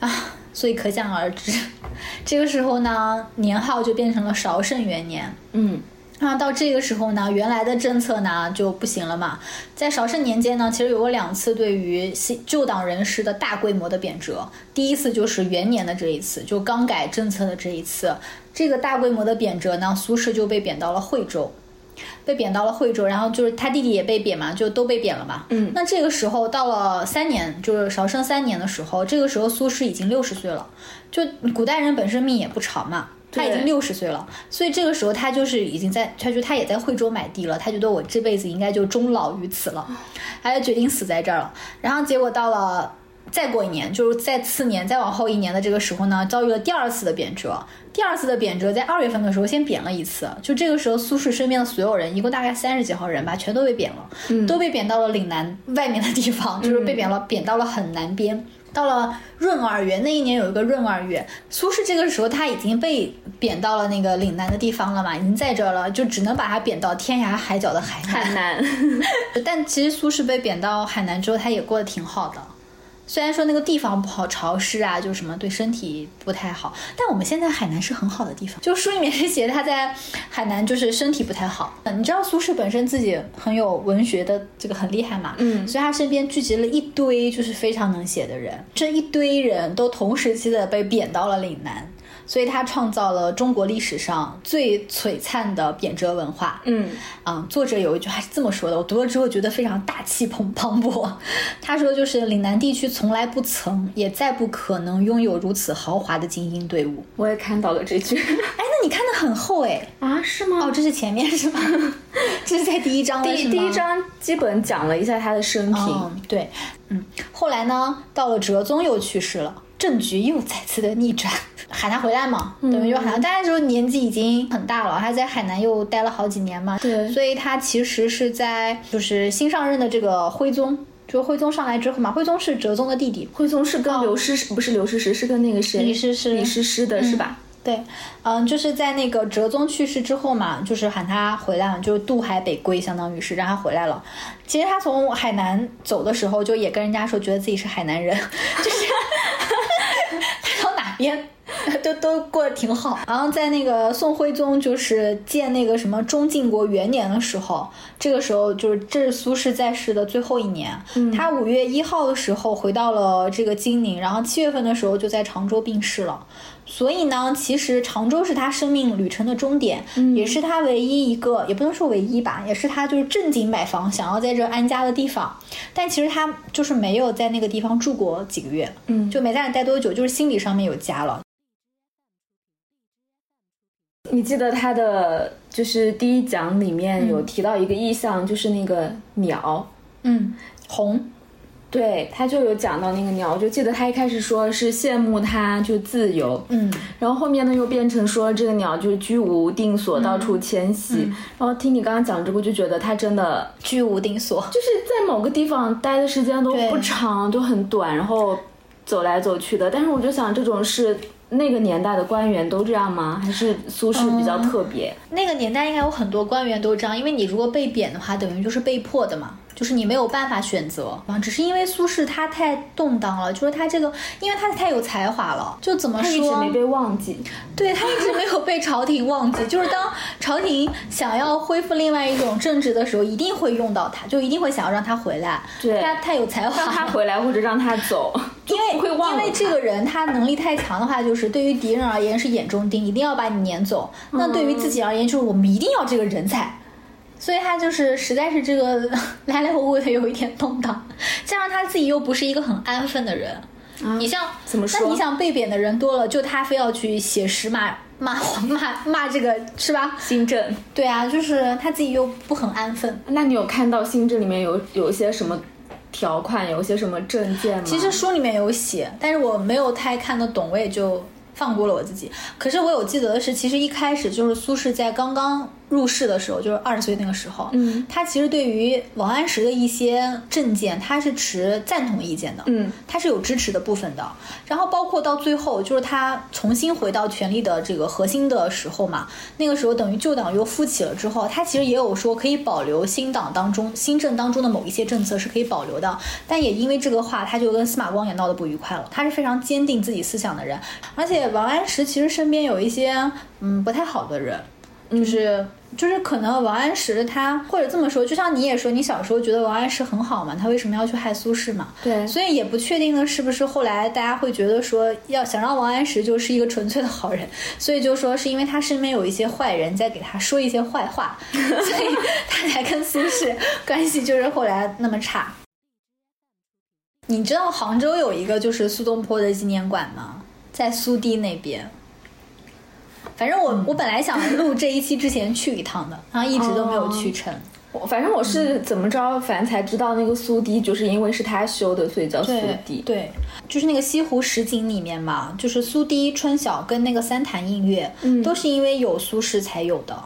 啊，所以可想而知，这个时候呢，年号就变成了绍圣元年。嗯那到这个时候呢，原来的政策呢就不行了嘛。在绍圣年间呢，其实有过两次对于新旧党人士的大规模的贬谪。第一次就是元年的这一次，就刚改政策的这一次，这个大规模的贬谪呢，苏轼就被贬到了惠州。被贬到了惠州，然后就是他弟弟也被贬嘛，就都被贬了嘛。嗯那这个时候到了三年，就是绍圣三年的时候，这个时候苏轼已经六十岁了。就古代人本身命也不长嘛，他已经六十岁了，所以这个时候他就是已经在，他就他也在惠州买地了，他觉得我这辈子应该就终老于此了，他就决定死在这儿了。然后结果到了再过一年，就是在次年再往后一年的这个时候呢，遭遇了第二次的贬谪。第二次的贬谪在二月份的时候先贬了一次，就这个时候苏轼身边的所有人，一共大概三十几号人吧，全都被贬了，都被贬到了岭南外面的地方，就是被贬了，贬到了很南边。到了闰二月，那一年有一个闰二月，苏轼这个时候他已经被贬到了那个岭南的地方了嘛，已经在这儿了，就只能把他贬到天涯海角的海南。海南，但其实苏轼被贬到海南之后，他也过得挺好的。虽然说那个地方不好，潮湿啊，就什么对身体不太好，但我们现在海南是很好的地方。就书里面是写他在海南就是身体不太好。你知道苏轼本身自己很有文学的这个很厉害嘛，嗯所以他身边聚集了一堆就是非常能写的人，这一堆人都同时期的被贬到了岭南。所以他创造了中国历史上最璀璨的贬谪文化。嗯啊、作者有一句话是这么说的，我读了之后觉得非常大气磅磅礴。他说，就是岭南地区从来不曾，也再不可能拥有如此豪华的精英队伍。我也看到了这句 哎，那你看的很厚哎。啊，是吗？哦，这是前面是吗？这是在第一章第第一章基本讲了一下他的生平，嗯，对，嗯，后来呢，到了哲宗又去世了，政局又再次的逆转。喊他回来嘛，等于就喊他。但那时候年纪已经很大了，他在海南又待了好几年嘛，对。所以他其实是在就是新上任的这个徽宗，就徽宗上来之后嘛，徽宗是哲宗的弟弟，徽宗是跟刘诗诗不是刘诗诗，是跟那个谁？李师师。李师师的是吧？对，嗯，就是在那个哲宗去世之后嘛，就是喊他回来了，就是渡海北归，相当于是让他回来了。其实他从海南走的时候，就也跟人家说，觉得自己是海南人，就 是他到哪边 都 都过得挺好。然后在那个宋徽宗就是建那个什么中晋国元年的时候，这个时候就是这是苏轼在世的最后一年，他五月一号的时候回到了这个金陵，然后七月份的时候就在常州病逝了。所以呢，其实常州是他生命旅程的终点，也是他唯一一个，也不能说唯一吧，也是他就是正经买房想要在这安家的地方。但其实他就是没有在那个地方住过几个月，嗯。就没在那待多久，就是心理上面有家了。你记得他的就是第一讲里面有提到一个意象，就是那个鸟，嗯，红，对，他就有讲到那个鸟，我就记得他一开始说是羡慕它就自由，嗯，然后后面呢又变成说这个鸟就是居无定所，到处迁徙。然后听你刚刚讲这个，就觉得它真的居无定所。就是在某个地方待的时间都不长，都很短，然后走来走去的。但是我就想，这种是那个年代的官员都这样吗？还是苏轼比较特别？那个年代应该有很多官员都这样，因为你如果被贬的话，等于就是被迫的嘛，就是你没有办法选择啊。只是因为苏轼他太动荡了，就是他这个，因为他太有才华了，就怎么他一直说没被忘记。对他一直没有被朝廷忘记，就是当朝廷想要恢复另外一种政治的时候，一定会用到他，就一定会想要让他回来。对他太有才华，让他回来或者让他走，因为会忘因为这个人他能力太强的话，就是对于敌人而言是眼中钉，一定要把你撵走。那对于自己而言，就是我们一定要这个人才。所以他就是实在是这个 来来回回的有一点动荡，加上他自己又不是一个很安分的人。你像怎么说那你想被贬的人多了，就他非要去写诗骂 骂骂骂这个是吧？新政。对啊，就是他自己又不很安分。那你有看到新政里面有有一些什么条款，有一些什么证件吗？其实书里面有写，但是我没有太看得懂，我也就放过了我自己。可是我有记得的是，其实一开始就是苏轼在刚刚入世的时候，就是二十岁那个时候，嗯，他其实对于王安石的一些政见，他是持赞同意见的，嗯，他是有支持的部分的。然后包括到最后，就是他重新回到权力的这个核心的时候嘛，那个时候等于旧党又复起了之后，他其实也有说可以保留新党当中新政当中的某一些政策是可以保留的，但也因为这个话，他就跟司马光也闹得不愉快了。他是非常坚定自己思想的人，而且王安石其实身边有一些嗯不太好的人，就是。就是可能王安石他或者这么说，就像你也说，你小时候觉得王安石很好嘛，他为什么要去害苏轼嘛？对所以也不确定呢是不是后来大家会觉得说，要想让王安石就是一个纯粹的好人，所以就说是因为他身边有一些坏人在给他说一些坏话，所以他才跟苏轼关系就是后来那么差。你知道杭州有一个就是苏东坡的纪念馆吗？在苏堤那边。反正我、我本来想录这一期之前去一趟的，然后一直都没有去成。我反正我是怎么着，反正才知道那个苏堤，就是因为是他修的，所以叫苏堤。对，就是那个西湖十景里面嘛，就是苏堤、春晓跟那个三潭印月，嗯都是因为有苏轼才有的。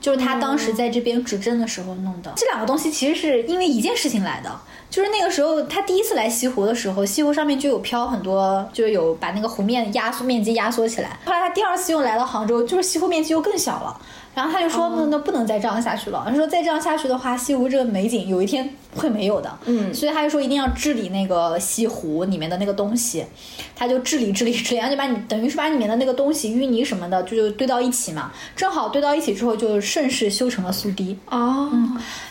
就是他当时在这边执政的时候弄的，这两个东西其实是因为一件事情来的，就是那个时候他第一次来西湖的时候，西湖上面就有漂很多，就是有把那个湖面压缩面积压缩起来。后来他第二次又来到杭州，就是西湖面积又更小了。然后他就说：“那那不能再这样下去了。”他说：“再这样下去的话，西湖这个美景有一天会没有的。”嗯所以他就说一定要治理那个西湖里面的那个东西，他就治理治理治理，然后就把你等于是把里面的那个东西淤泥什么的就就堆到一起嘛，正好堆到一起之后就顺势修成了苏堤。哦，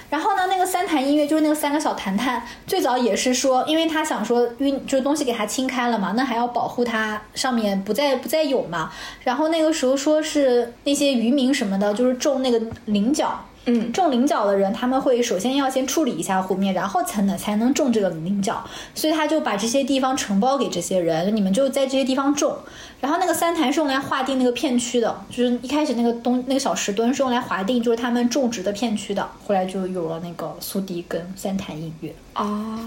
然后呢，那个三潭音乐就是那个三个小潭潭，最早也是说，因为他想说淤就是东西给它清开了嘛，那还要保护它上面不再不再有嘛。然后那个时候说是那些渔民什么的，就是种那个菱角。嗯种菱角的人，他们会首先要先处理一下湖面，然后才能才能种这个菱角，所以他就把这些地方承包给这些人，你们就在这些地方种。然后那个三潭是用来划定那个片区的，就是一开始那个东那个小石墩是用来划定就是他们种植的片区的，后来就有了那个苏堤跟三潭印月。哦，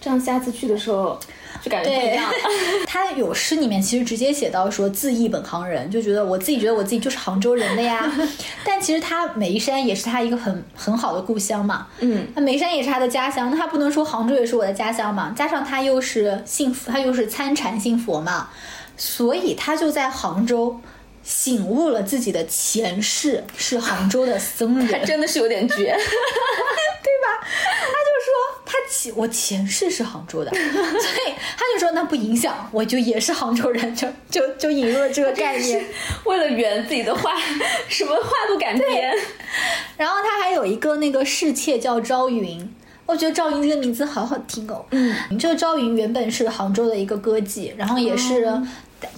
这样下次去的时候就感觉不一样。他有诗里面其实直接写到说自忆本行人，就觉得我自己觉得我自己就是杭州人的呀。但其实他眉山也是他一个很很好的故乡嘛。嗯，那眉山也是他的家乡，那他不能说杭州也是我的家乡嘛？加上他又是信佛，他又是参禅信佛嘛，所以他就在杭州醒悟了自己的前世是杭州的僧人。他真的是有点绝。对吧他就说他前我前世是杭州的，所以他就说那不影响，我就也是杭州人，就就就引入了这个概念。为了圆自己的话，什么话都敢编。然后他还有一个那个侍妾叫朝云。我觉得赵云这个名字好好听哦。嗯，这个赵云原本是杭州的一个歌妓，然后也是、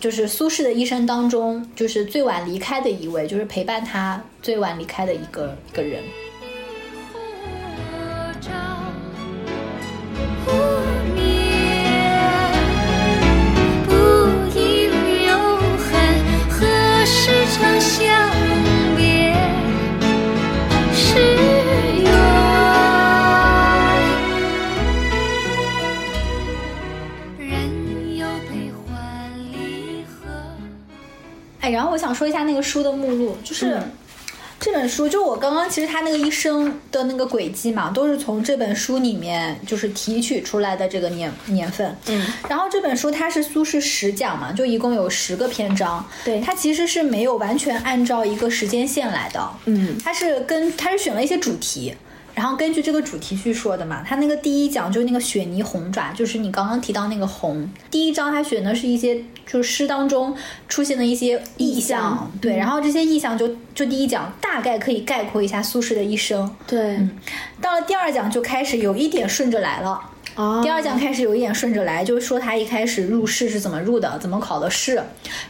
就是苏轼的一生当中就是最晚离开的一位，就是陪伴他最晚离开的一个一个人。哎，然后我想说一下那个书的目录，就是。嗯这本书就我刚刚其实他那个一生的那个轨迹嘛，都是从这本书里面就是提取出来的这个年年份。嗯，然后这本书它是苏轼十讲嘛，就一共有十个篇章。对它其实是没有完全按照一个时间线来的。嗯它是跟它是选了一些主题，然后根据这个主题去说的嘛。他那个第一讲就是那个雪泥红爪，就是你刚刚提到那个红。第一章他选的是一些就是诗当中出现的一些意象，象对，然后这些意象就就第一讲大概可以概括一下苏轼的一生。对。到了第二讲就开始有一点顺着来了。哦第二讲开始有一点顺着来，就是说他一开始入仕是怎么入的，怎么考的试，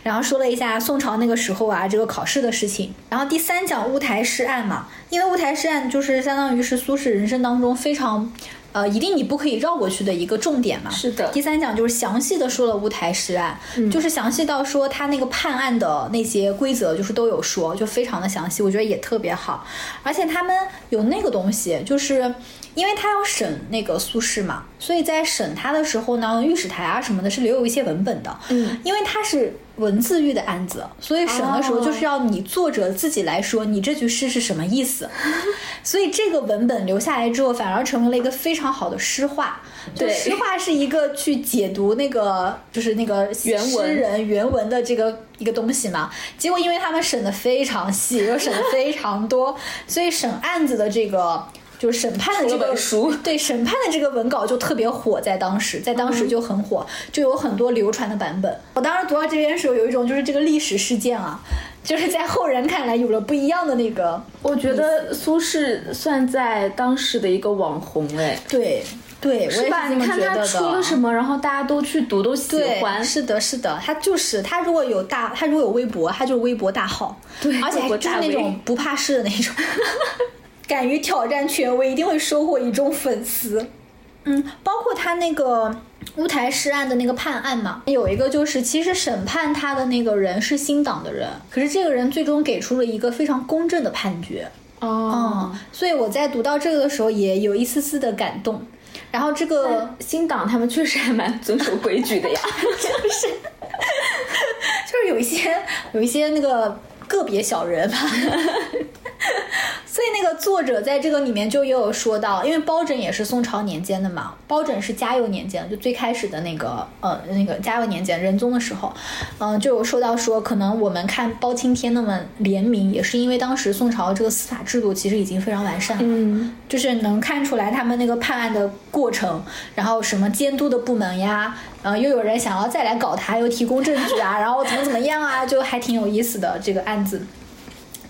然后说了一下宋朝那个时候啊这个考试的事情。然后第三讲乌台诗案嘛，因为乌台诗案就是相当于是苏轼人生当中非常。呃，一定你不可以绕过去的一个重点嘛。是的第三讲就是详细的说了乌台诗案，嗯就是详细到说他那个判案的那些规则，就是都有说，就非常的详细，我觉得也特别好。而且他们有那个东西，就是因为他要审那个苏轼嘛，所以在审他的时候呢，御史台啊什么的是留有一些文本的。嗯，因为他是文字狱的案子，所以审的时候哦就是要你作者自己来说，你这句诗是什么意思。所以这个文本留下来之后，反而成为了一个非常好的诗话。对诗话是一个去解读那个就是那个原文诗人原文的这个一个东西嘛。结果因为他们审的非常细，又审的非常多，所以审案子的这个。就是审判的这个本书对审判的这个文稿就特别火，在当时，在当时就很火，就有很多流传的版本。我当时读到这边的时候，有一种就是这个历史事件啊，就是在后人看来有了不一样的那个，我觉得苏轼算在当时的一个网红哎，对对，是吧？你看他觉得的。出了什么，然后大家都去读，都喜对，欢。是的，是的，他就是他。如果有大，他如果有微博，他就是微博大号，对而且还就是那种不怕事的那种，敢于挑战权威，一定会收获一众粉丝。嗯，包括他那个乌台诗案的那个判案嘛，有一个就是其实审判他的那个人是新党的人，可是这个人最终给出了一个非常公正的判决。哦，嗯，所以我在读到这个的时候也有一丝丝的感动。然后这个新党他们确实还蛮遵守规矩的呀。就是就是有一些有一些那个个别小人吧。所以那个作者在这个里面就也有说到，因为包拯也是宋朝年间的嘛，包拯是嘉佑年间，就最开始的那个呃那个嘉佑年间仁宗的时候，嗯、就有说到说，可能我们看包青天那么怜悯，也是因为当时宋朝这个司法制度其实已经非常完善了，嗯，就是能看出来他们那个判案的过程，然后什么监督的部门呀，呃，又有人想要再来搞他，又提供证据啊，然后怎么怎么样啊，就还挺有意思的这个案子。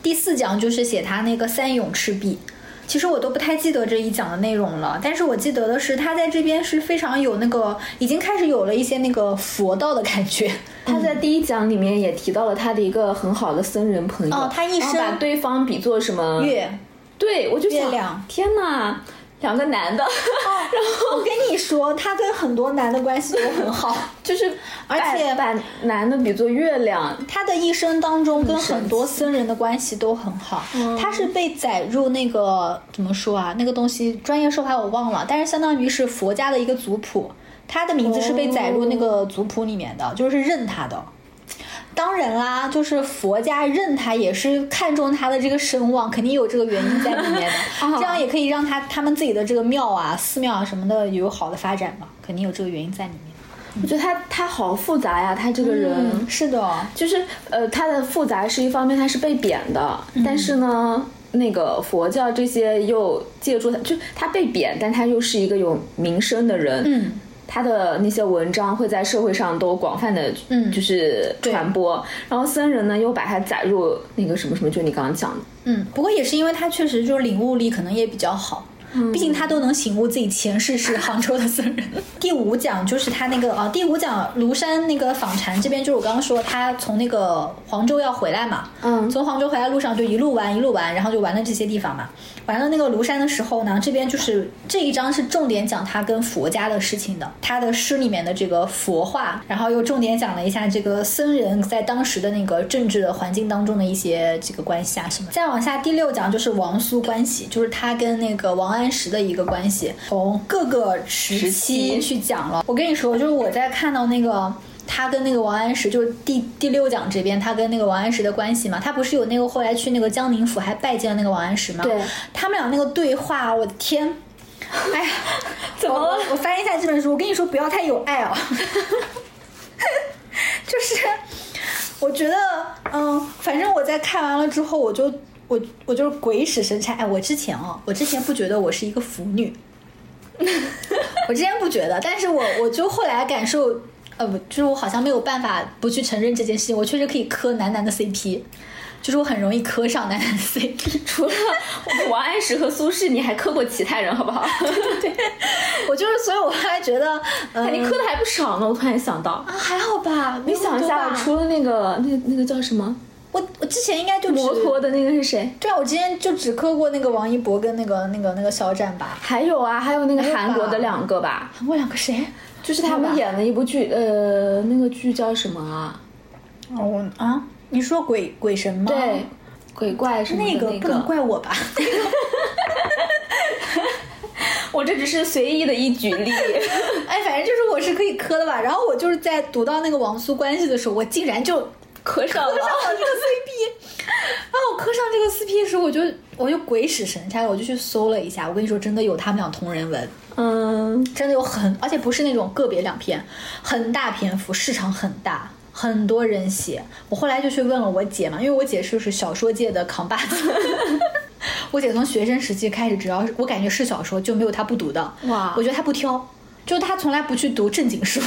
第四讲就是写他那个三勇赤壁，其实我都不太记得这一讲的内容了，但是我记得的是他在这边是非常有那个，已经开始有了一些那个佛道的感觉。他在第一讲里面也提到了他的一个很好的僧人朋友，哦他一生。把对方比作什么？月，对我就想月亮。天哪，两个男的，然后我跟你说，他跟很多男的关系都很好，就是而且把把男的比作月亮，他的一生当中跟很多僧人的关系都很好。他是被载入那个怎么说啊？那个东西专业说法我忘了，但是相当于是佛家的一个族谱，他的名字是被载入那个族谱里面的，就是认他的。当然啦，就是佛家认他也是看重他的这个声望，肯定有这个原因在里面的，这样也可以让他他们自己的这个庙啊、寺庙啊什么的有好的发展嘛，肯定有这个原因在里面。我觉得他他好复杂呀，他这个人。嗯，是的，就是呃，他的复杂是一方面，他是被贬的，但是呢，那个佛教这些又借助他，就他被贬，但他又是一个有名声的人，嗯，他的那些文章会在社会上都广泛的，嗯就是传播。然后僧人呢，又把他载入那个什么什么，就你刚刚讲的，嗯，不过也是因为他确实就是领悟力可能也比较好。毕竟他都能醒悟自己前世是杭州的僧人。第五讲就是他那个啊，第五讲庐山那个访禅这边，就是我刚刚说他从那个黄州要回来嘛，嗯从黄州回来路上就一路玩一路玩，然后就玩了这些地方嘛。玩了那个庐山的时候呢，这边就是这一章是重点讲他跟佛家的事情的，他的诗里面的这个佛话，然后又重点讲了一下这个僧人在当时的那个政治的环境当中的一些这个关系啊什么。再往下第六讲就是王苏关系，就是他跟那个王安石的一个关系，从各个时期去讲了。我跟你说，就是我在看到那个。他跟那个王安石，就是第第六讲这边，他跟那个王安石的关系嘛，他不是有那个后来去那个江宁府还拜见了那个王安石嘛？对，他们俩那个对话，我的天，哎呀，怎么了？我翻一下这本书，我跟你说，不要太有爱哦，就是我觉得，嗯，反正我在看完了之后，我就我我就是鬼使神差。哎，我之前哦，我之前不觉得我是一个腐女，我之前不觉得，但是我我就后来感受，呃，不，就是我好像没有办法不去承认这件事情，我确实可以磕男男的 CP。就是我很容易磕上男男的 CP，除了王安石和苏轼，你还磕过其他人，好不好？对我就是，所以我后来觉得，呃，你磕的还不少呢。我突然想到，啊，还好吧？你想一下，除了那个那那个叫什么我我之前应该就摩托的那个是谁？对啊，我之前就只磕过那个王一博跟那个那个那个肖战吧。还有啊，还有那个韩国的两个吧，韩国两个谁？就是他们演的一部剧，呃，那个剧叫什么啊？哦，我啊，你说鬼鬼神吗？对，，鬼怪什么的那个不能怪我吧？我这只是随意的一举例。哎，反正就是我是可以磕的吧。然后我就是在读到那个王苏关系的时候，我竟然就磕上了磕上了这个 CP。然后我磕上这个 CP 的时候，我就我就鬼使神差，我就去搜了一下。我跟你说，真的有他们俩同人文。嗯，真的有很，而且不是那种个别两篇，很大篇幅，市场很大，很多人写。我后来就去问了我姐嘛，因为我姐就是小说界的扛把子。我姐从学生时期开始，只要是我感觉是小说，就没有她不读的。哇我觉得她不挑，就她从来不去读正经书，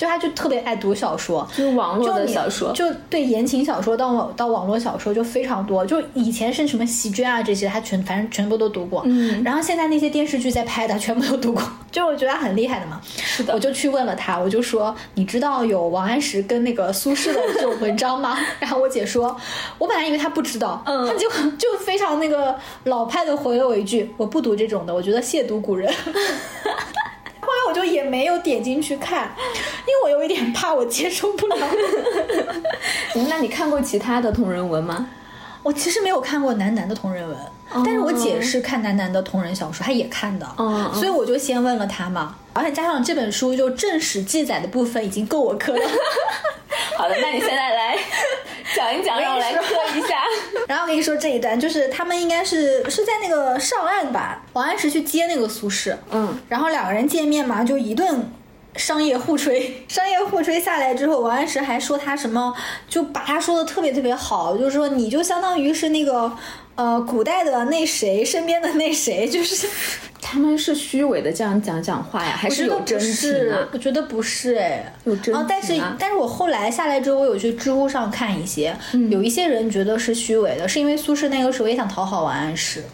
就他就特别爱读小说。就是网络的小说，就对言情小说到网到网络小说就非常多，就以前是什么席绢啊这些，他全反正全部都读过。嗯然后现在那些电视剧在拍的，全部都读过，就我觉得他很厉害的嘛。是的我就去问了他，我就说你知道有王安石跟那个苏轼的这种文章吗？然后我姐说，我本来以为他不知道，嗯他就就非常那个老派的回了我一句，我不读这种的，我觉得亵渎古人。后来我就也没有点进去看，因为我有一点怕我接受不了。那你看过其他的同人文吗？我其实没有看过男男的同人文，但是我姐是看男男的同人小说，她也看的，哦所以我就先问了她嘛，而且加上这本书就正史记载的部分已经够我磕了。好的，那你现在来讲一讲，让我来磕一下。然后我跟你说这一段，就是他们应该是是在那个上岸吧，王安石去接那个苏轼，嗯，然后两个人见面嘛，就一顿商业互吹，商业互吹下来之后，王安石还说他什么，就把他说的特别特别好，就是说你就相当于是那个呃古代的那谁身边的那谁，就是他们是虚伪的这样讲讲话呀，还我觉得不有真情？我觉得不是哎，有真啊，但是但是我后来下来之后，我有去知乎上看一些，嗯有一些人觉得是虚伪的，是因为苏轼那个时候也想讨好王安石。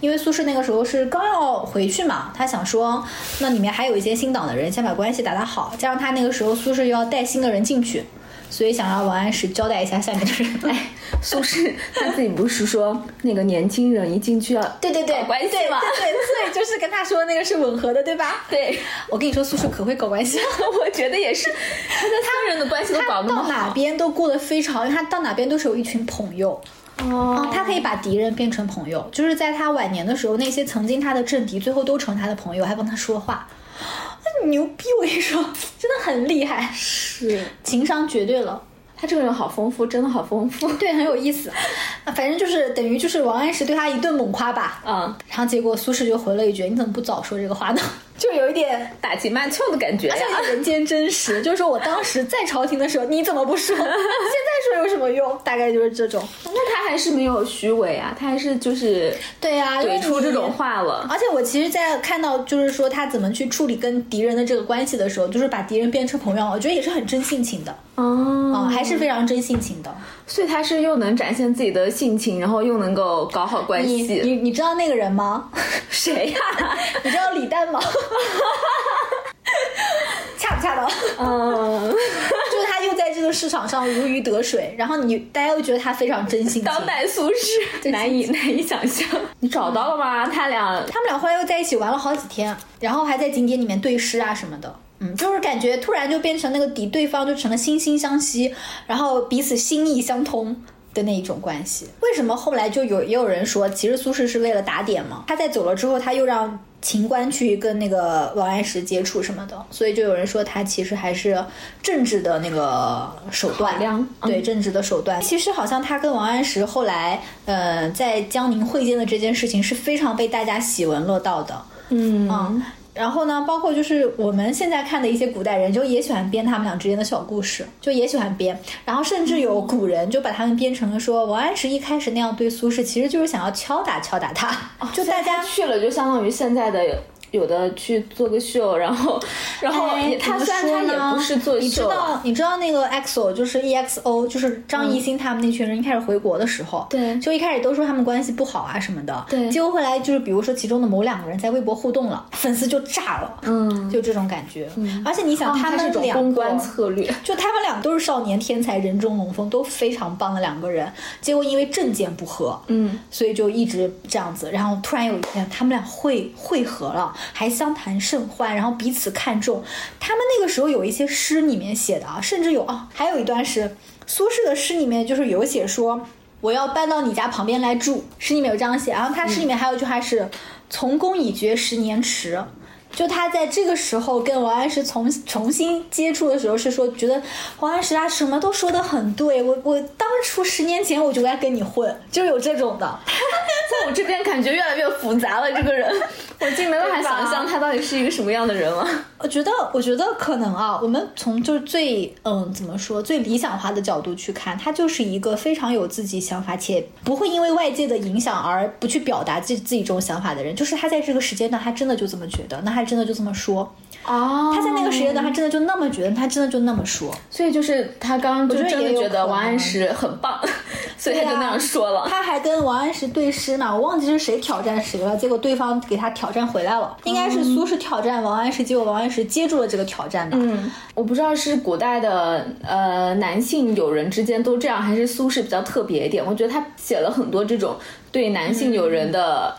因为苏轼那个时候是刚要回去嘛，他想说，那里面还有一些新党的人，先把关系打打好，加上他那个时候苏轼又要带新的人进去，所以想让王安石交代一下下面的人。哎，苏轼他自己不是说那个年轻人一进去要对对对，搞关系对吗？对对，就是跟他说的那个是吻合的，对吧？对，我跟你说，苏轼可会搞关系了。我觉得也是，他跟他人的关系都搞他到哪那么好。边都过得非常好，因为他到哪边都是有一群朋友。哦嗯，他可以把敌人变成朋友，就是在他晚年的时候，那些曾经他的政敌，最后都成他的朋友，还帮他说话，那牛逼！我跟你说，真的很厉害，是情商绝对了。他这个人好丰富，真的好丰富。对，很有意思。啊反正就是等于就是王安石对他一顿猛夸吧，嗯，然后结果苏轼就回了一句：“你怎么不早说这个话呢？”就有一点打情骂俏的感觉呀而且。人间真实，就是说我当时在朝廷的时候，你怎么不说？现在说有什么用？大概就是这种。那他还是没有虚伪啊，他还是就是对呀、怼出这种话了。而且我其实，在看到就是说他怎么去处理跟敌人的这个关系的时候，就是把敌人变成朋友，我觉得也是很真性情的，哦啊、还是非常真性情的。所以他是又能展现自己的性情，然后又能够搞好关系。你你知道那个人吗？谁呀、你知道李诞吗？恰不恰当？嗯，就是他又在这个市场上如鱼得水，然后你大家又觉得他非常真心。当代苏轼难以难以想象。你找到了吗？他俩他们俩后来又在一起玩了好几天，然后还在景点里面对诗啊什么的。嗯，就是感觉突然就变成那个敌对方就成了惺惺相惜，然后彼此心意相通的那一种关系。为什么后来就有也有人说，其实苏轼是为了打点嘛？他在走了之后，他又让秦观去跟那个王安石接触什么的，所以就有人说他其实还是政治的那个手段嗯对政治的手段。其实好像他跟王安石后来，呃，在江宁会见的这件事情是非常被大家喜闻乐道的。嗯嗯，然后呢，包括就是我们现在看的一些古代人，就也喜欢编他们俩之间的小故事，就也喜欢编。然后甚至有古人就把他们编成了说，王安石一开始那样对苏轼，其实就是想要敲打敲打他，就大家。去了，就相当于现在的有的去做个秀，然后然后哎他虽然他也不是做秀你知道你知道那个 EXO 就是 EXO，就是张艺兴他们那群人一开始回国的时候，对。就一开始都说他们关系不好啊什么的，对。结果后来就是比如说其中的某两个人在微博互动了，粉丝就炸了，嗯，就这种感觉。而且你想，哦他们两个公关策略。就他们俩都是少年天才，人中龙凤，都非常棒的两个人。结果因为政见不合，嗯，所以就一直这样子。然后突然有一天，他们俩会会合了，还相谈甚欢，然后彼此看重。他们那个时候有一些诗里面写的啊，甚至有啊，还有一段是苏轼的诗里面就是有写说。我要搬到你家旁边来住，诗里面有这样写。然后他诗里面还有一句话是“从公已觉十年迟”，就他在这个时候跟王安石重重新接触的时候，是说觉得王安石啊什么都说的很对，我我当初十年前我就该跟你混，就有这种的。在我这边感觉越来越复杂了，这个人，我已经没办法想象他到底是一个什么样的人了。我觉得，我觉得可能啊，我们从就是最嗯怎么说最理想化的角度去看，他就是一个非常有自己想法，且不会因为外界的影响而不去表达自自己这种想法的人。就是他在这个时间段，他真的就这么觉得，那他真的就这么说。哦他在那个时间段，他真的就那么觉得，他真的就那么说。所以就是他刚刚就我觉得真的觉得王安石很棒，所以他就那样说了。他还跟王安石对诗嘛，我忘记是谁挑战谁了，结果对方给他挑战回来了，应该是苏轼挑战王安石，结果王安石接住了这个挑战吧。嗯，我不知道是古代的呃男性友人之间都这样，还是苏轼比较特别一点。我觉得他写了很多这种对男性友人的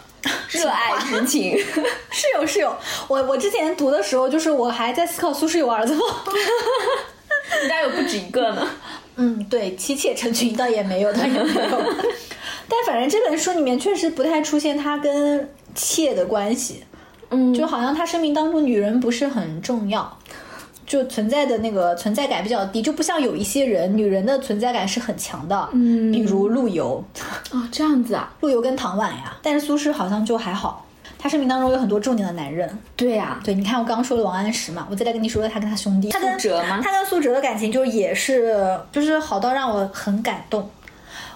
热爱之情。是有是有，我我之前读的时候，就是我还在思考苏轼有儿子吗？人家有不止一个呢。嗯，对，妻妾成群倒也没有，倒也没有。但反正这本书里面确实不太出现他跟妾的关系，嗯，就好像他生命当中女人不是很重要。就存在的那个存在感比较低，就不像有一些人，女人的存在感是很强的，嗯比如陆游，哦这样子啊。陆游跟唐婉呀，但是苏轼好像就还好，他生命当中有很多重点的男人。对呀、对，你看我刚刚说了王安石嘛，我再来跟你说说他跟他兄弟，他跟苏辙吗他跟苏辙的感情就也是，就是好到让我很感动。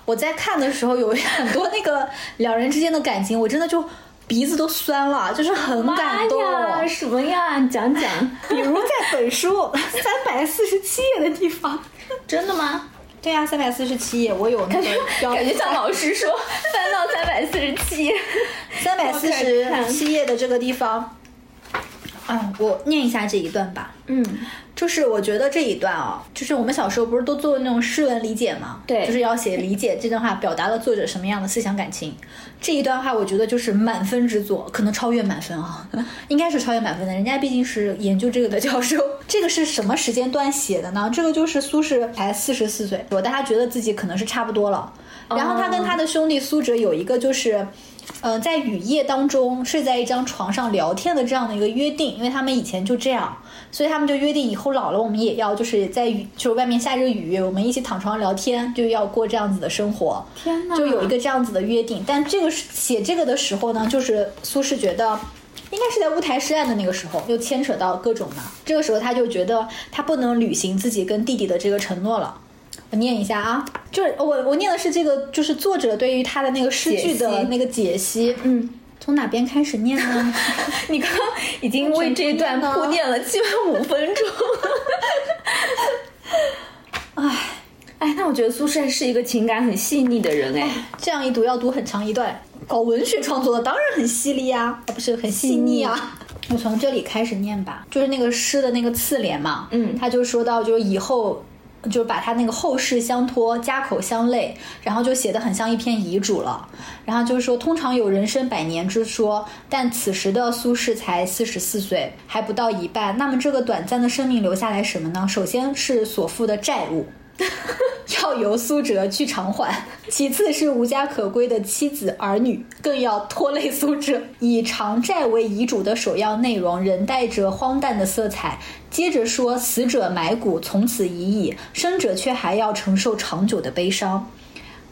我在看的时候有很多那个两人之间的感情，我真的就鼻子都酸了，就是很感动。呀，什么呀？你讲讲。比如在本书 三百四十七页的地方，真的吗？对呀、啊，三百四十七页，我有那个标感觉像老师说翻到三百四十七。三百四十七页的这个地方，嗯，我念一下这一段吧。嗯，就是我觉得这一段啊，就是我们小时候不是都做那种诗文理解嘛，对就是要写理解这段话表达了作者什么样的思想感情。这一段话我觉得就是满分之作，可能超越满分啊，应该是超越满分的。人家毕竟是研究这个的教授。这个是什么时间段写的呢？这个就是苏轼才四十四岁，我但他觉得自己可能是差不多了。然后他跟他的兄弟苏辙有一个就是。呃，在雨夜当中睡在一张床上聊天的这样的一个约定，因为他们以前就这样，所以他们就约定以后老了我们也要就是在雨，就是外面下着雨，我们一起躺床上聊天，就要过这样子的生活。天哪就有一个这样子的约定。但这个是写这个的时候呢，就是苏轼觉得。应该是在乌台诗案的那个时候，又牵扯到各种嘛。这个时候他就觉得他不能履行自己跟弟弟的这个承诺了。我念一下啊，就是我我念的是这个，就是作者对于他的那个诗句的那个解析。嗯，从哪边开始念呢？你刚刚已经为这一段铺垫了基本五分钟。哎，哎，那我觉得苏轼是一个情感很细腻的人哎。这样一读要读很长一段。搞文学创作的当然很犀利啊、啊，不是很细腻啊。我从这里开始念吧，就是那个诗的那个次联嘛，嗯他就说到，就是以后。就是把他那个后事相托，家口相累，然后就写的很像一篇遗嘱了。然后就是说，通常有人生百年之说，但此时的苏轼才四十四岁，还不到一半。那么这个短暂的生命留下来什么呢？首先是所负的债务。要由苏辙去偿还，其次是无家可归的妻子儿女，更要拖累苏辙。以偿债为遗嘱的首要内容，仍带着荒诞的色彩。接着说，死者埋骨从此已矣，生者却还要承受长久的悲伤。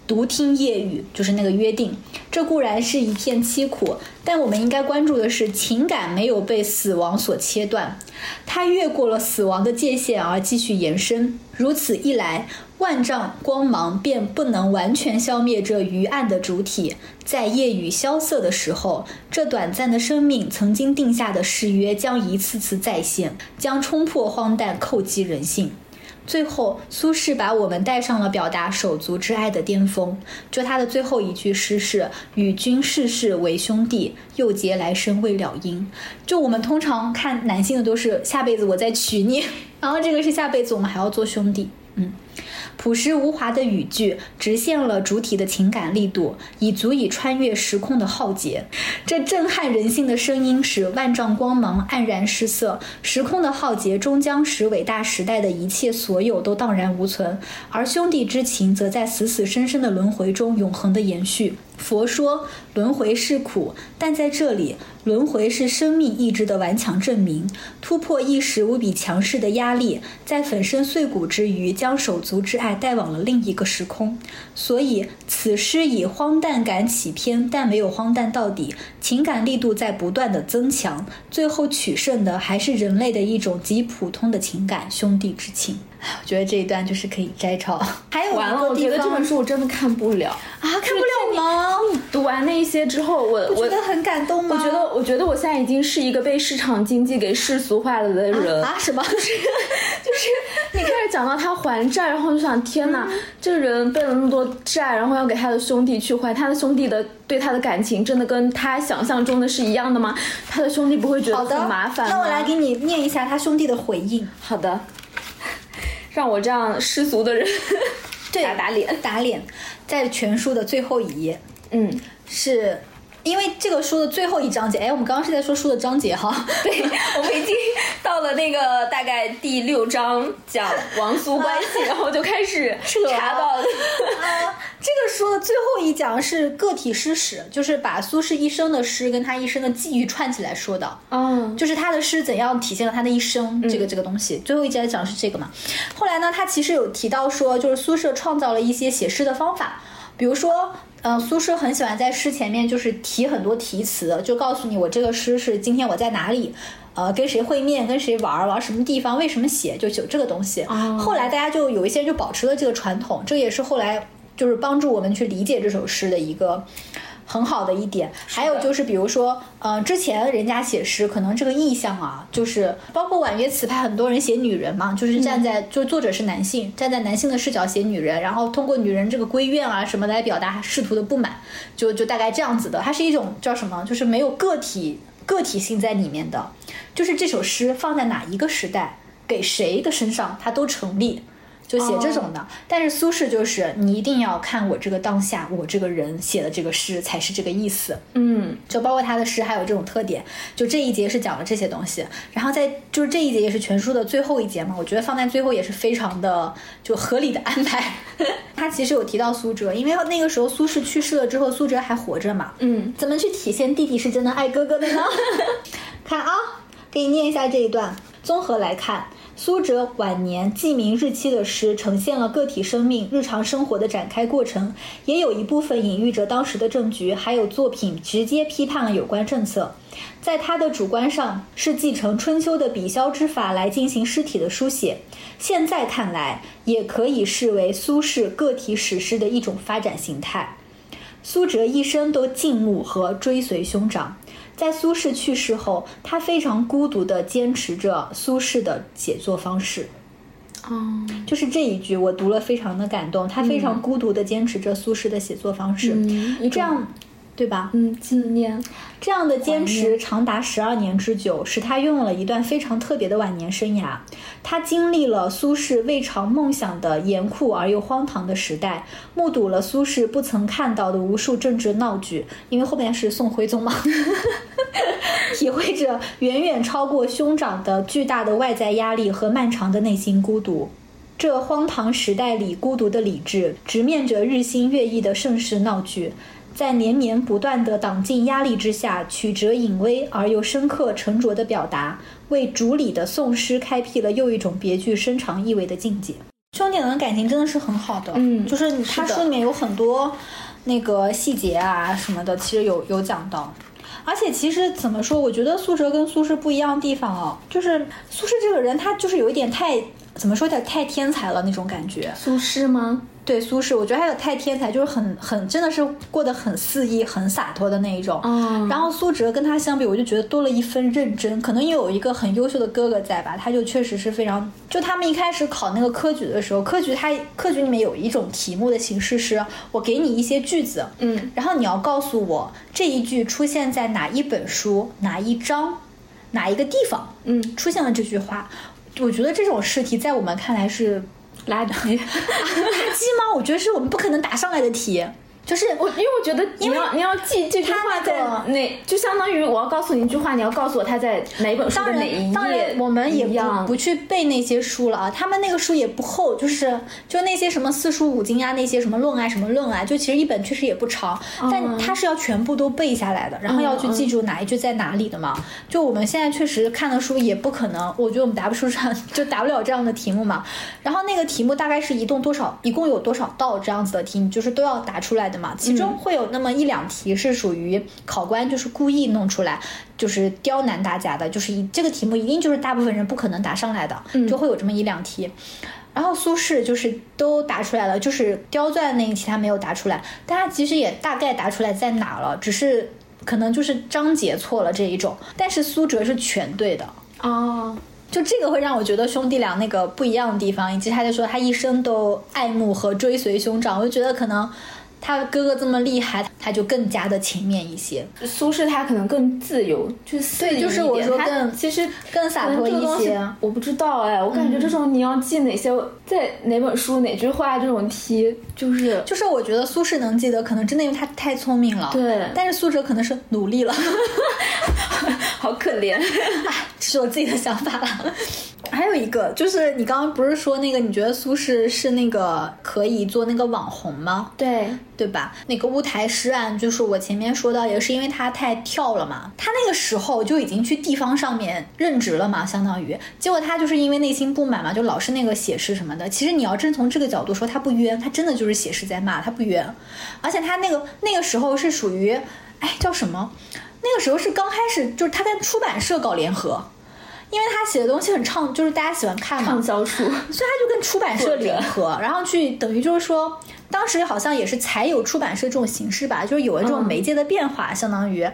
独听夜雨，就是那个约定。这固然是一片凄苦，但我们应该关注的是情感没有被死亡所切断，它越过了死亡的界限而继续延伸。如此一来，万丈光芒便不能完全消灭这余暗的主体。在夜雨萧瑟的时候，这短暂的生命曾经定下的誓约将一次次再现，将冲破荒诞，叩击人性。最后，苏轼把我们带上了表达手足之爱的巅峰。就他的最后一句诗是“与君世世为兄弟，又结来生未了因”。就我们通常看男性的都是下辈子我再娶你，然后这个是下辈子我们还要做兄弟。嗯，朴实无华的语句直现了主体的情感力度，已足以穿越时空的浩劫。这震撼人性的声音使万丈光芒黯然失色，时空的浩劫终将使伟大时代的一切所有都荡然无存，而兄弟之情则在死死生生的轮回中永恒的延续。佛说轮回是苦，但在这里，轮回是生命意志的顽强证明。突破一时无比强势的压力，在粉身碎骨之余，将手足之爱带往了另一个时空。所以，此诗以荒诞感起篇，但没有荒诞到底，情感力度在不断的增强，最后取胜的还是人类的一种极普通的情感——兄弟之情。唉我觉得这一段就是可以摘抄。还有一完了，我觉得这本书我真的看不了。啊，看不了吗？读完那一些之后，我我不觉得很感动吗？我觉得，我觉得我现在已经是一个被市场经济给世俗化了的人。啊什么？就是就是你开始讲到他还债，然后就想，天哪，这个人背了那么多债，然后要给他的兄弟去还，他的兄弟的对他的感情真的跟他想象中的是一样的吗？他的兄弟不会觉得很麻烦吗？那我来给你念一下他兄弟的回应。好的，让我这样世俗的人对，打打脸。打脸，在全书的最后一页嗯，是。因为这个书的最后一章节，哎，我们刚刚是在说书的章节哈，对，我们已经到了那个大概第六章讲王苏关系，然后就开始 查到了。啊，这个书的最后一讲是个体诗史，就是把苏轼一生的诗跟他一生的际遇串起来说的。嗯，就是他的诗怎样体现了他的一生，这个这个东西。最后一节讲是这个嘛。后来呢，他其实有提到说，就是苏轼创造了一些写诗的方法，比如说。呃，苏轼很喜欢在诗前面就是提很多题词，就告诉你我这个诗是今天我在哪里，呃，跟谁会面，跟谁玩，玩什么地方，为什么写，就有这个东西。哦后来大家就有一些人就保持了这个传统，这也是后来就是帮助我们去理解这首诗的一个很好的一点。还有就是，比如说，呃，之前人家写诗，可能这个意象啊，就是包括婉约词派，很多人写女人嘛，就是站在、就作者是男性，站在男性的视角写女人，然后通过女人这个闺怨啊什么来表达仕途的不满，就就大概这样子的。它是一种叫什么，就是没有个体个体性在里面的，就是这首诗放在哪一个时代。给谁的身上，它都成立。就写这种的，但是苏轼就是你一定要看我这个当下，我这个人写的这个诗才是这个意思。嗯，就包括他的诗还有这种特点。就这一节是讲了这些东西，然后在就是这一节也是全书的最后一节嘛，我觉得放在最后也是非常的就合理的安排。他其实有提到苏辙，因为那个时候苏轼去世了之后，苏辙还活着嘛。嗯，怎么去体现弟弟是真的爱哥哥的呢？看啊，给你念一下这一段。综合来看，苏辙晚年记名日期的诗，呈现了个体生命、日常生活的展开过程，也有一部分隐喻着当时的政局，还有作品直接批判了有关政策。在他的主观上，是继承春秋的笔削之法来进行诗体的书写。现在看来，也可以视为苏轼个体史诗的一种发展形态。苏辙一生都敬慕和追随兄长，在苏轼去世后，他非常孤独地坚持着苏轼的写作方式。哦，就是这一句，我读了非常的感动。他非常孤独地坚持着苏轼的写作方式，嗯这样，对吧？嗯，纪念，这样的坚持长达十二年之久，使他拥有了一段非常特别的晚年生涯。他经历了苏轼未尝梦想的严酷而又荒唐的时代，目睹了苏轼不曾看到的无数政治闹剧，因为后面是宋徽宗嘛，体会着远远超过兄长的巨大的外在压力和漫长的内心孤独。这荒唐时代里孤独的理智，直面着日新月异的盛世闹剧，在连绵不断的党禁压力之下，曲折隐微而又深刻沉着的表达，为主理的宋诗开辟了又一种别具深长意味的境界。兄弟俩的感情真的是很好的，嗯就是他书里面有很多那个细节啊什么的，其实有有讲到。而且其实怎么说，我觉得苏辙跟苏轼不一样的地方哦，就是苏轼这个人他就是有一点太怎么说，有点太天才了那种感觉。苏轼吗？对苏轼，我觉得他有太天才，就是很很真的是过得很肆意、很洒脱的那一种。嗯然后苏辙跟他相比，我就觉得多了一分认真，可能因为有一个很优秀的哥哥在吧，他就确实是非常。就他们一开始考那个科举的时候，科举他科举里面有一种题目的形式是，我给你一些句子，嗯，然后你要告诉我这一句出现在哪一本书、哪一章、哪一个地方，嗯，出现了这句话。我觉得这种试题在我们看来是垃圾。垃圾吗？我觉得是我们不可能答上来的题，就是我因为我觉得你要你要记这句话在他那就相当于我要告诉你一句话，你要告诉我它在哪本书当的哪一然，当然，我们也不不去背那些书了啊。他们那个书也不厚，就是就那些什么四书五经啊，那些什么论啊，什么论啊，就其实一本确实也不长，但它是要全部都背下来的，然后要去记住哪一句在哪里的嘛。就我们现在确实看的书也不可能，我觉得我们答不出上，就答不了这样的题目嘛。然后那个题目大概是一共多少，一共有多少道这样子的题，你就是都要答出来的嘛。其中会有那么一两题是属于考官就是故意弄出来，就是刁难大家的，就是一这个题目一定就是大部分人不可能答上来的，就会有这么一两题。然后苏轼就是都答出来了，就是刁钻那一题他没有答出来，但他其实也大概答出来在哪了，只是可能就是章节错了这一种。但是苏辙是全对的，哦，就这个会让我觉得兄弟俩那个不一样的地方，以及他就说他一生都爱慕和追随兄长，我就觉得可能他哥哥这么厉害，他就更加的勤勉一些，苏轼他可能更自由，就是对就是我说更其实更洒脱一些。嗯我不知道哎，我感觉这种你要记哪些在哪本书哪句话这种题，就是就是我觉得苏轼能记得，可能真的因为他太聪明了。对但是苏辙可能是努力了，好可怜。这是我自己的想法了。还有一个就是你刚刚不是说那个你觉得苏轼是那个可以做那个网红吗？对，对吧？那个乌台诗案，就是我前面说到，也是因为他太跳了嘛。他那个时候就已经去地方上面任职了嘛，相当于。结果他就是因为内心不满嘛，就老是那个写诗什么的。其实你要真从这个角度说，他不冤，他真的就是写诗在骂，他不冤。而且他那个那个时候是属于，哎，叫什么？那个时候是刚开始，就是他跟出版社搞联合。因为他写的东西很畅，就是大家喜欢看嘛，畅销书。所以他就跟出版社联合，然后去等于就是说当时好像也是才有出版社这种形式吧，就是有了这种嗯。媒介的变化，相当于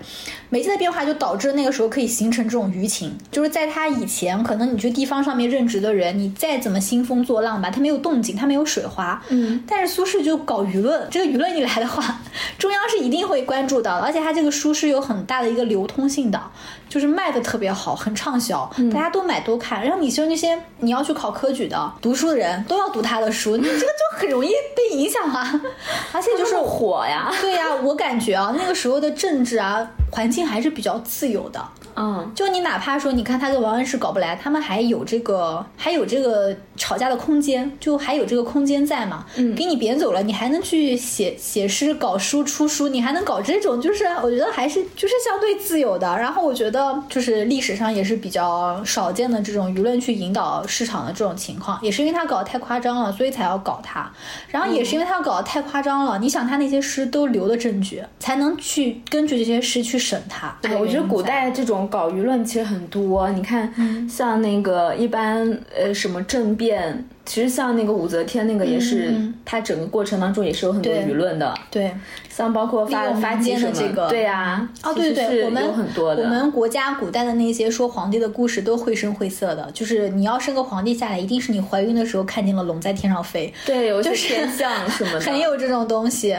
媒介的变化就导致那个时候可以形成这种舆情。就是在他以前，可能你去地方上面任职的人，你再怎么兴风作浪吧，他没有动静，他没有水花。嗯，但是苏轼就搞舆论，这个舆论一来的话，中央是一定会关注到的，而且他这个书是有很大的一个流通性的，就是卖的特别好，很畅销，大家都买都看。然后你说那些你要去考科举的、读书的人都要读他的书，你这个就很容易被影响啊。而且就是火呀，对呀、我感觉啊，那个时候的政治啊环境还是比较自由的。嗯，就你哪怕说，你看他跟王安石搞不来，他们还有这个还有这个吵架的空间，就还有这个空间在嘛。嗯给你贬走了，你还能去写写诗、搞书、出书，你还能搞这种，就是我觉得还是就是相对自由的。然后我觉得就是历史上也是比较少见的这种舆论去引导市场的这种情况，也是因为他搞得太夸张了，所以才要搞他。然后也是因为他搞得太夸张了，你想他那些诗都留的证据，才能去根据这些诗去审他。对，我觉得古代这种搞舆论其实很多。你看，像那个一般呃什么政变，其实像那个武则天那个也是，嗯它整个过程当中也是有很多舆论的。对。像包括发发间的这个对呀、哦，对对我们有很多的。我们国家古代的那些说皇帝的故事都绘声绘色的，就是你要生个皇帝下来，一定是你怀孕的时候看见了龙在天上飞，对有些就是天象什么的。很有这种东西。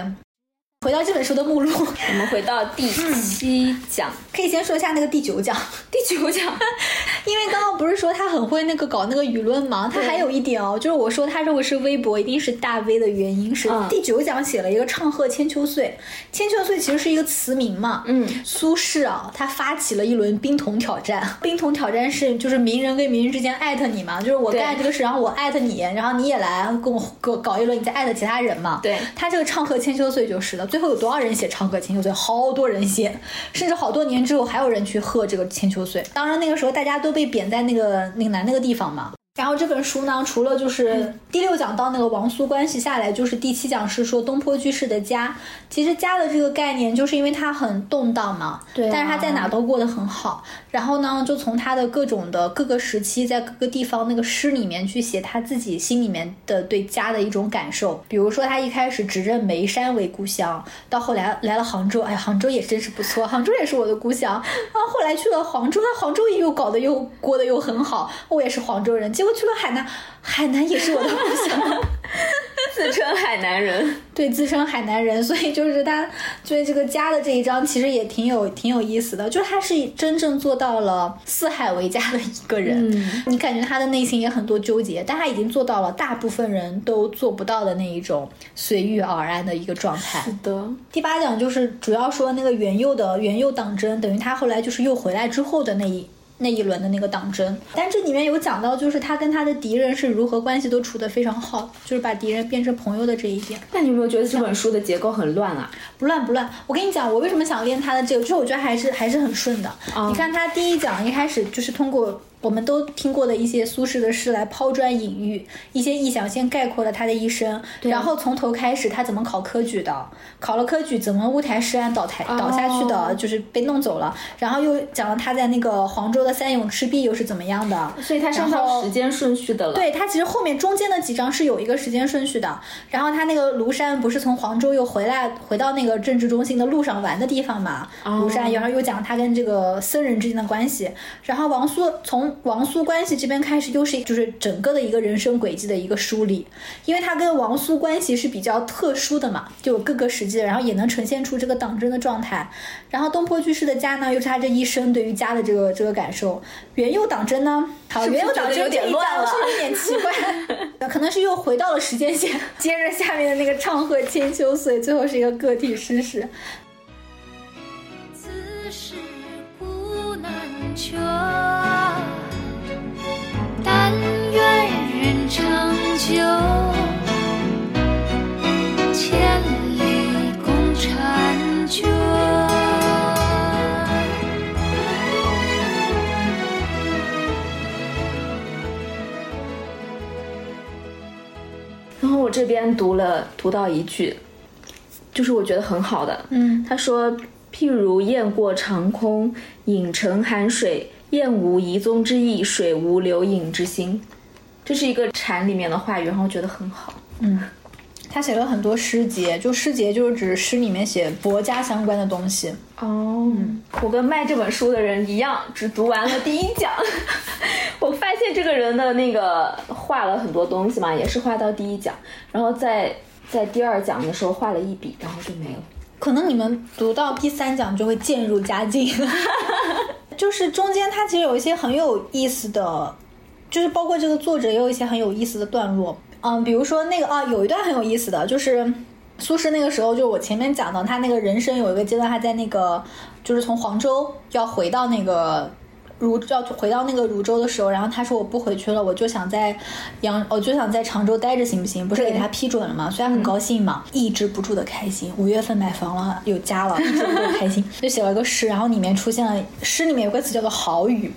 回到这本书的目录，我们回到第七讲，可以先说一下那个第九讲。第九讲，因为刚刚不是说他很会那个搞那个舆论吗？他还有一点哦，就是我说他认为是微博，一定是大 V 的原因是、嗯第九讲写了一个唱和千秋岁，千秋岁其实是一个词名嘛。嗯，苏轼啊，他发起了一轮冰桶挑战。冰桶挑战是就是名人跟名人之间艾特你嘛，就是我干这个事，然后我艾特你，然后你也来跟我跟我搞一轮，你再艾特其他人嘛。对他这个唱和千秋岁就是的，最后有多少人写唱歌千秋岁？好多人写，甚至好多年之后还有人去贺这个千秋岁。当然那个时候大家都被贬在那个岭南那个地方嘛。然后这本书呢，除了就是第六讲到那个王苏关系下来，就是第七讲是说东坡居士的家。其实家的这个概念，就是因为它很动荡嘛，对啊但是他在哪都过得很好。然后呢，就从他的各种的各个时期，在各个地方那个诗里面去写他自己心里面的对家的一种感受。比如说他一开始只认眉山为故乡，到后来来了杭州，哎，杭州也真是不错，杭州也是我的故乡。然后后来去了杭州，那杭州又搞得又过得又很好，我也是黄州人。结果去了海南，海南也是我的故乡。自称海南人。对，自称海南人，所以就是他对这个家的这一章其实也挺有挺有意思的，就是他是真正做到了四海为家的一个人。嗯你感觉他的内心也很多纠结，但他已经做到了大部分人都做不到的那一种随遇而安的一个状态。是的，第八讲就是主要说那个元佑的元佑党争，等于他后来就是又回来之后的那一那一轮的那个党争。但这里面有讲到，就是他跟他的敌人是如何关系都处得非常好，就是把敌人变成朋友的这一点。那你有没有觉得这本书的结构很乱啊？不乱不乱，我跟你讲，我为什么想练他的这个，就是我觉得还是还是很顺的。哦你看他第一讲一开始就是通过我们都听过的一些苏轼的诗来抛砖引玉，一些意象先概括了他的一生，然后从头开始他怎么考科举的，考了科举怎么乌台诗案倒台倒下去的，哦就是被弄走了，然后又讲了他在那个黄州的三咏赤壁又是怎么样的，所以他是按照时间顺序的了。对，他其实后面中间的几章是有一个时间顺序的。然后他那个庐山不是从黄州又回来，回到那个政治中心的路上玩的地方嘛？庐山，然后又讲他跟这个僧人之间的关系。然后王苏从王苏关系这边开始，又是就是整个的一个人生轨迹的一个梳理，因为他跟王苏关系是比较特殊的嘛，就有各个时期的，然后也能呈现出这个党争的状态。然后东坡居士的家呢，又是他这一生对于家的这个这个感受。元佑党争呢，好，元佑党争有点争这一乱了章是有点奇怪，可能是又回到了时间线，接着下面的那个唱和千秋岁，最后是一个个体诗史。此长久，千里共婵娟。然后我这边读了读到一句，就是我觉得很好的，嗯，他说：“譬如雁过长空，影成寒水，雁无遗踪之意，水无留影之心。”这是一个禅里面的话语，然后我觉得很好。嗯他写了很多诗节，就诗节就是指诗里面写佛家相关的东西。哦，我跟卖这本书的人一样，只读完了第一讲。我发现这个人的那个画了很多东西嘛，也是画到第一讲，然后在在第二讲的时候画了一笔，然后就没了。可能你们读到第三讲就会渐入佳境，就是中间它其实有一些很有意思的，就是包括这个作者也有一些很有意思的段落。嗯，比如说那个啊，有一段很有意思的就是苏轼那个时候，就我前面讲到他那个人生有一个阶段，他在那个就是从黄州要回到那个。汝要回到那个汝州的时候，然后他说我不回去了，我就想在扬，我就想在常州待着，行不行？不是给他批准了吗？所以他很高兴嘛，抑制不住的开心。五月份买房了，有家了，抑制不住的开心，就写了个诗，然后里面出现了诗里面有个词叫做好语，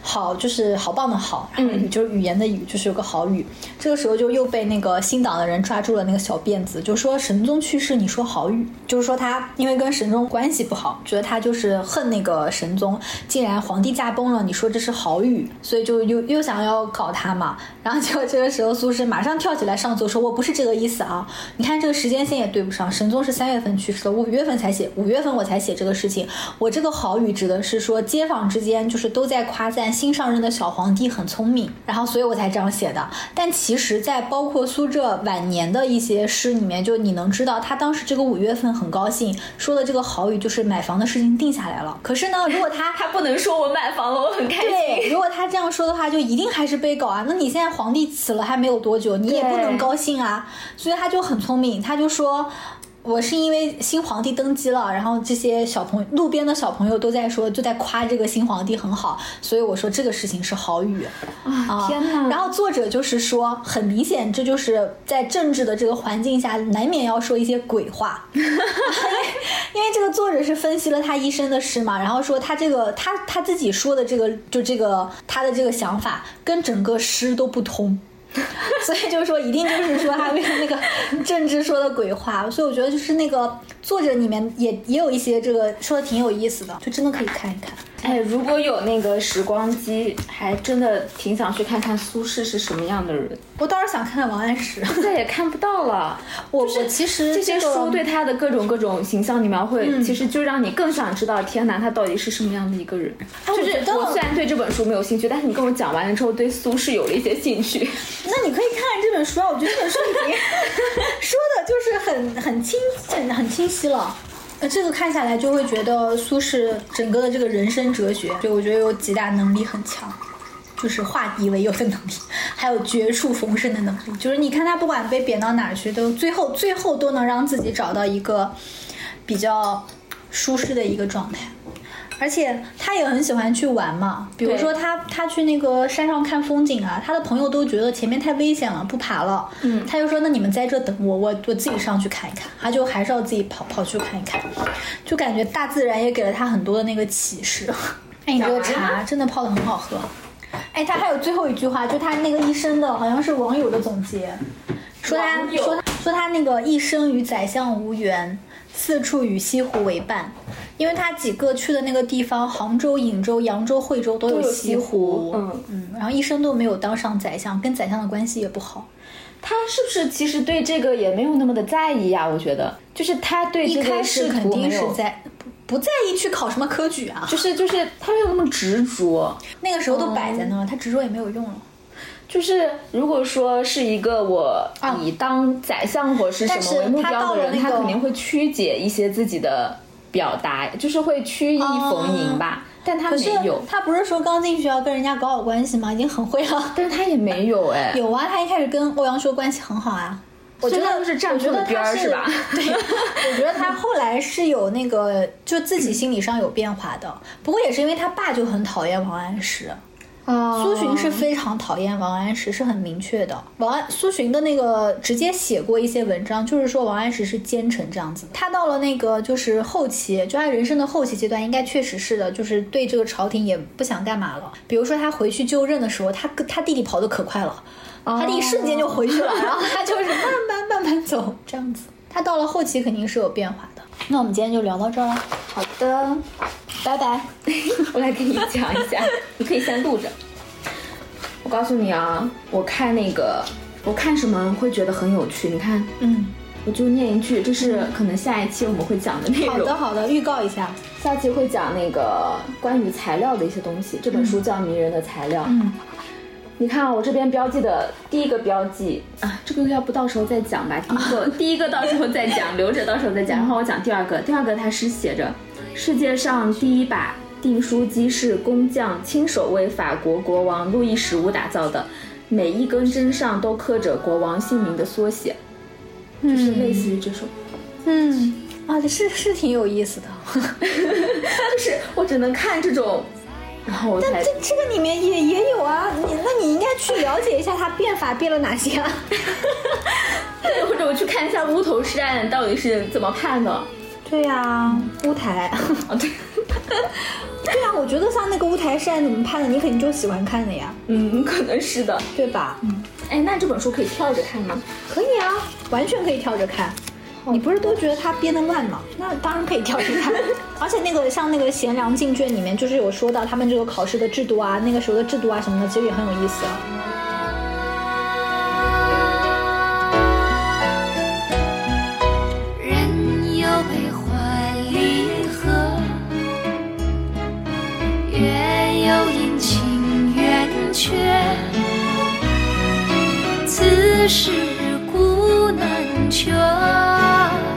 好就是好棒的好，然后语就是语言的语，就是有个好语。这个时候就又被那个新党的人抓住了那个小辫子，就说神宗去世，你说好语，就是说他因为跟神宗关系不好，觉得他就是恨那个神宗，竟然皇帝驾崩。疯了！你说这是好语，所以就又又想要搞他嘛。然后结果这个时候苏轼马上跳起来上奏，说我不是这个意思啊！你看这个时间线也对不上，神宗是三月份去世的，五月份才写，五月份我才写这个事情。我这个好语指的是说街坊之间就是都在夸赞新上任的小皇帝很聪明，然后所以我才这样写的。但其实，在包括苏浙晚年的一些诗里面，就你能知道他当时这个五月份很高兴，说的这个好语就是买房的事情定下来了。可是呢，如果他 他不能说我买房。我很开心。对，如果他这样说的话，就一定还是被搞啊。那你现在皇帝死了还没有多久，你也不能高兴啊。所以他就很聪明，他就说。我是因为新皇帝登基了，然后这些小朋友路边的小朋友都在说，就在夸这个新皇帝很好，所以我说这个事情是好语啊！天哪！然后作者就是说，很明显这就是在政治的这个环境下，难免要说一些鬼话，因为因为这个作者是分析了他一生的诗嘛，然后说他这个他他自己说的这个就这个他的这个想法跟整个诗都不通。所以就是说，一定就是说他为了那个政治说的鬼话，所以我觉得就是那个作者里面也也有一些这个说的挺有意思的，就真的可以看一看。哎，如果有那个时光机，还真的挺想去看看苏轼是什么样的人。我倒是想看看王安石，现在也看不到了。我我其实这些书对他的各种各种形象的描绘，其实就让你更想知道天南他到底是什么样的一个人。就是我虽然对这本书没有兴趣，但是你跟我讲完了之后，对苏轼有了一些兴趣。那你可以看看这本书啊，我觉得这本书已经 说的就是很很清很很清晰了。呃这个看下来就会觉得苏轼整个的这个人生哲学，就我觉得有几大能力很强，就是化敌为友的能力，还有绝处逢生的能力。就是你看他不管被贬到哪儿去，都最后最后都能让自己找到一个比较舒适的一个状态。而且他也很喜欢去玩嘛，比如说他他去那个山上看风景啊，他的朋友都觉得前面太危险了，不爬了。嗯，他就说那你们在这等我，我我自己上去看一看。他就还是要自己跑跑去看一看，就感觉大自然也给了他很多的那个启示。哎，你这个茶真的泡的很好喝。哎，他还有最后一句话，就他那个一生的好像是网友的总结，说他说他说他那个一生与宰相无缘。四处与西湖为伴，因为他几个去的那个地方，杭州、颍州、扬州、惠州都有西湖，嗯嗯，然后一生都没有当上宰相，跟宰相的关系也不好。他是不是其实对这个也没有那么的在意呀？我觉得，就是他对一开始肯定是在不在意去考什么科举啊，就是就是他没有那么执着，那个时候都摆在那了，他执着也没有用了。就是如果说是一个我以当宰相或是什么为目标的人，他肯定会曲解一些自己的表达，就是会曲意逢迎吧。但他没有，他不是说刚进学校跟人家搞好关系吗？已经很会了。但是他也没有哎。有啊，他一开始跟欧阳修关系很好啊。我觉得是站错了边儿是吧？对，我觉得他后来是有那个，就自己心理上有变化的。不过也是因为他爸就很讨厌王安石。苏洵是非常讨厌王安石，是很明确的。王安苏洵的那个直接写过一些文章，就是说王安石是奸臣这样子。他到了那个就是后期，就他人生的后期阶段，应该确实是的，就是对这个朝廷也不想干嘛了。比如说他回去就任的时候，他他弟弟跑得可快了，他弟弟瞬间就回去了，然后他就是慢慢慢慢走这样子。他到了后期肯定是有变化的。那我们今天就聊到这儿了。好的。拜拜，我来给你讲一下，你可以先录着。我告诉你啊，我看那个，我看什么会觉得很有趣。你看，嗯，我就念一句，这是可能下一期我们会讲的内容。好的，好的，预告一下。下期会讲那个关于材料的一些东西。这本书叫《迷人的材料》。嗯，你看啊我这边标记的第一个标记啊，这个要不到时候再讲吧。第一个，第一个到时候再讲，留着到时候再讲。然后我讲第二个，第二个它是写着，世界上第一把订书机是工匠亲手为法国国王路易十五打造的，每一根针上都刻着国王姓名的缩写，就是类似于这种。嗯，啊，是是挺有意思的。就是我只能看这种，然后我才这这个里面也也有啊，你那你应该去了解一下它变法变了哪些啊？对，或者我去看一下乌头诗案到底是怎么判的。对呀、乌台。啊，对，对啊，我觉得像那个乌台诗案怎么拍的，你肯定就喜欢看的呀，嗯，可能是的。对吧？嗯，哎，那这本书可以跳着看吗？可以啊，完全可以跳着看。你不是都觉得它编得乱吗？那当然可以跳着看。而且那个像那个贤良进卷里面，就是有说到他们这个考试的制度啊，那个时候的制度啊什么的，其实也很有意思啊。此事古难全。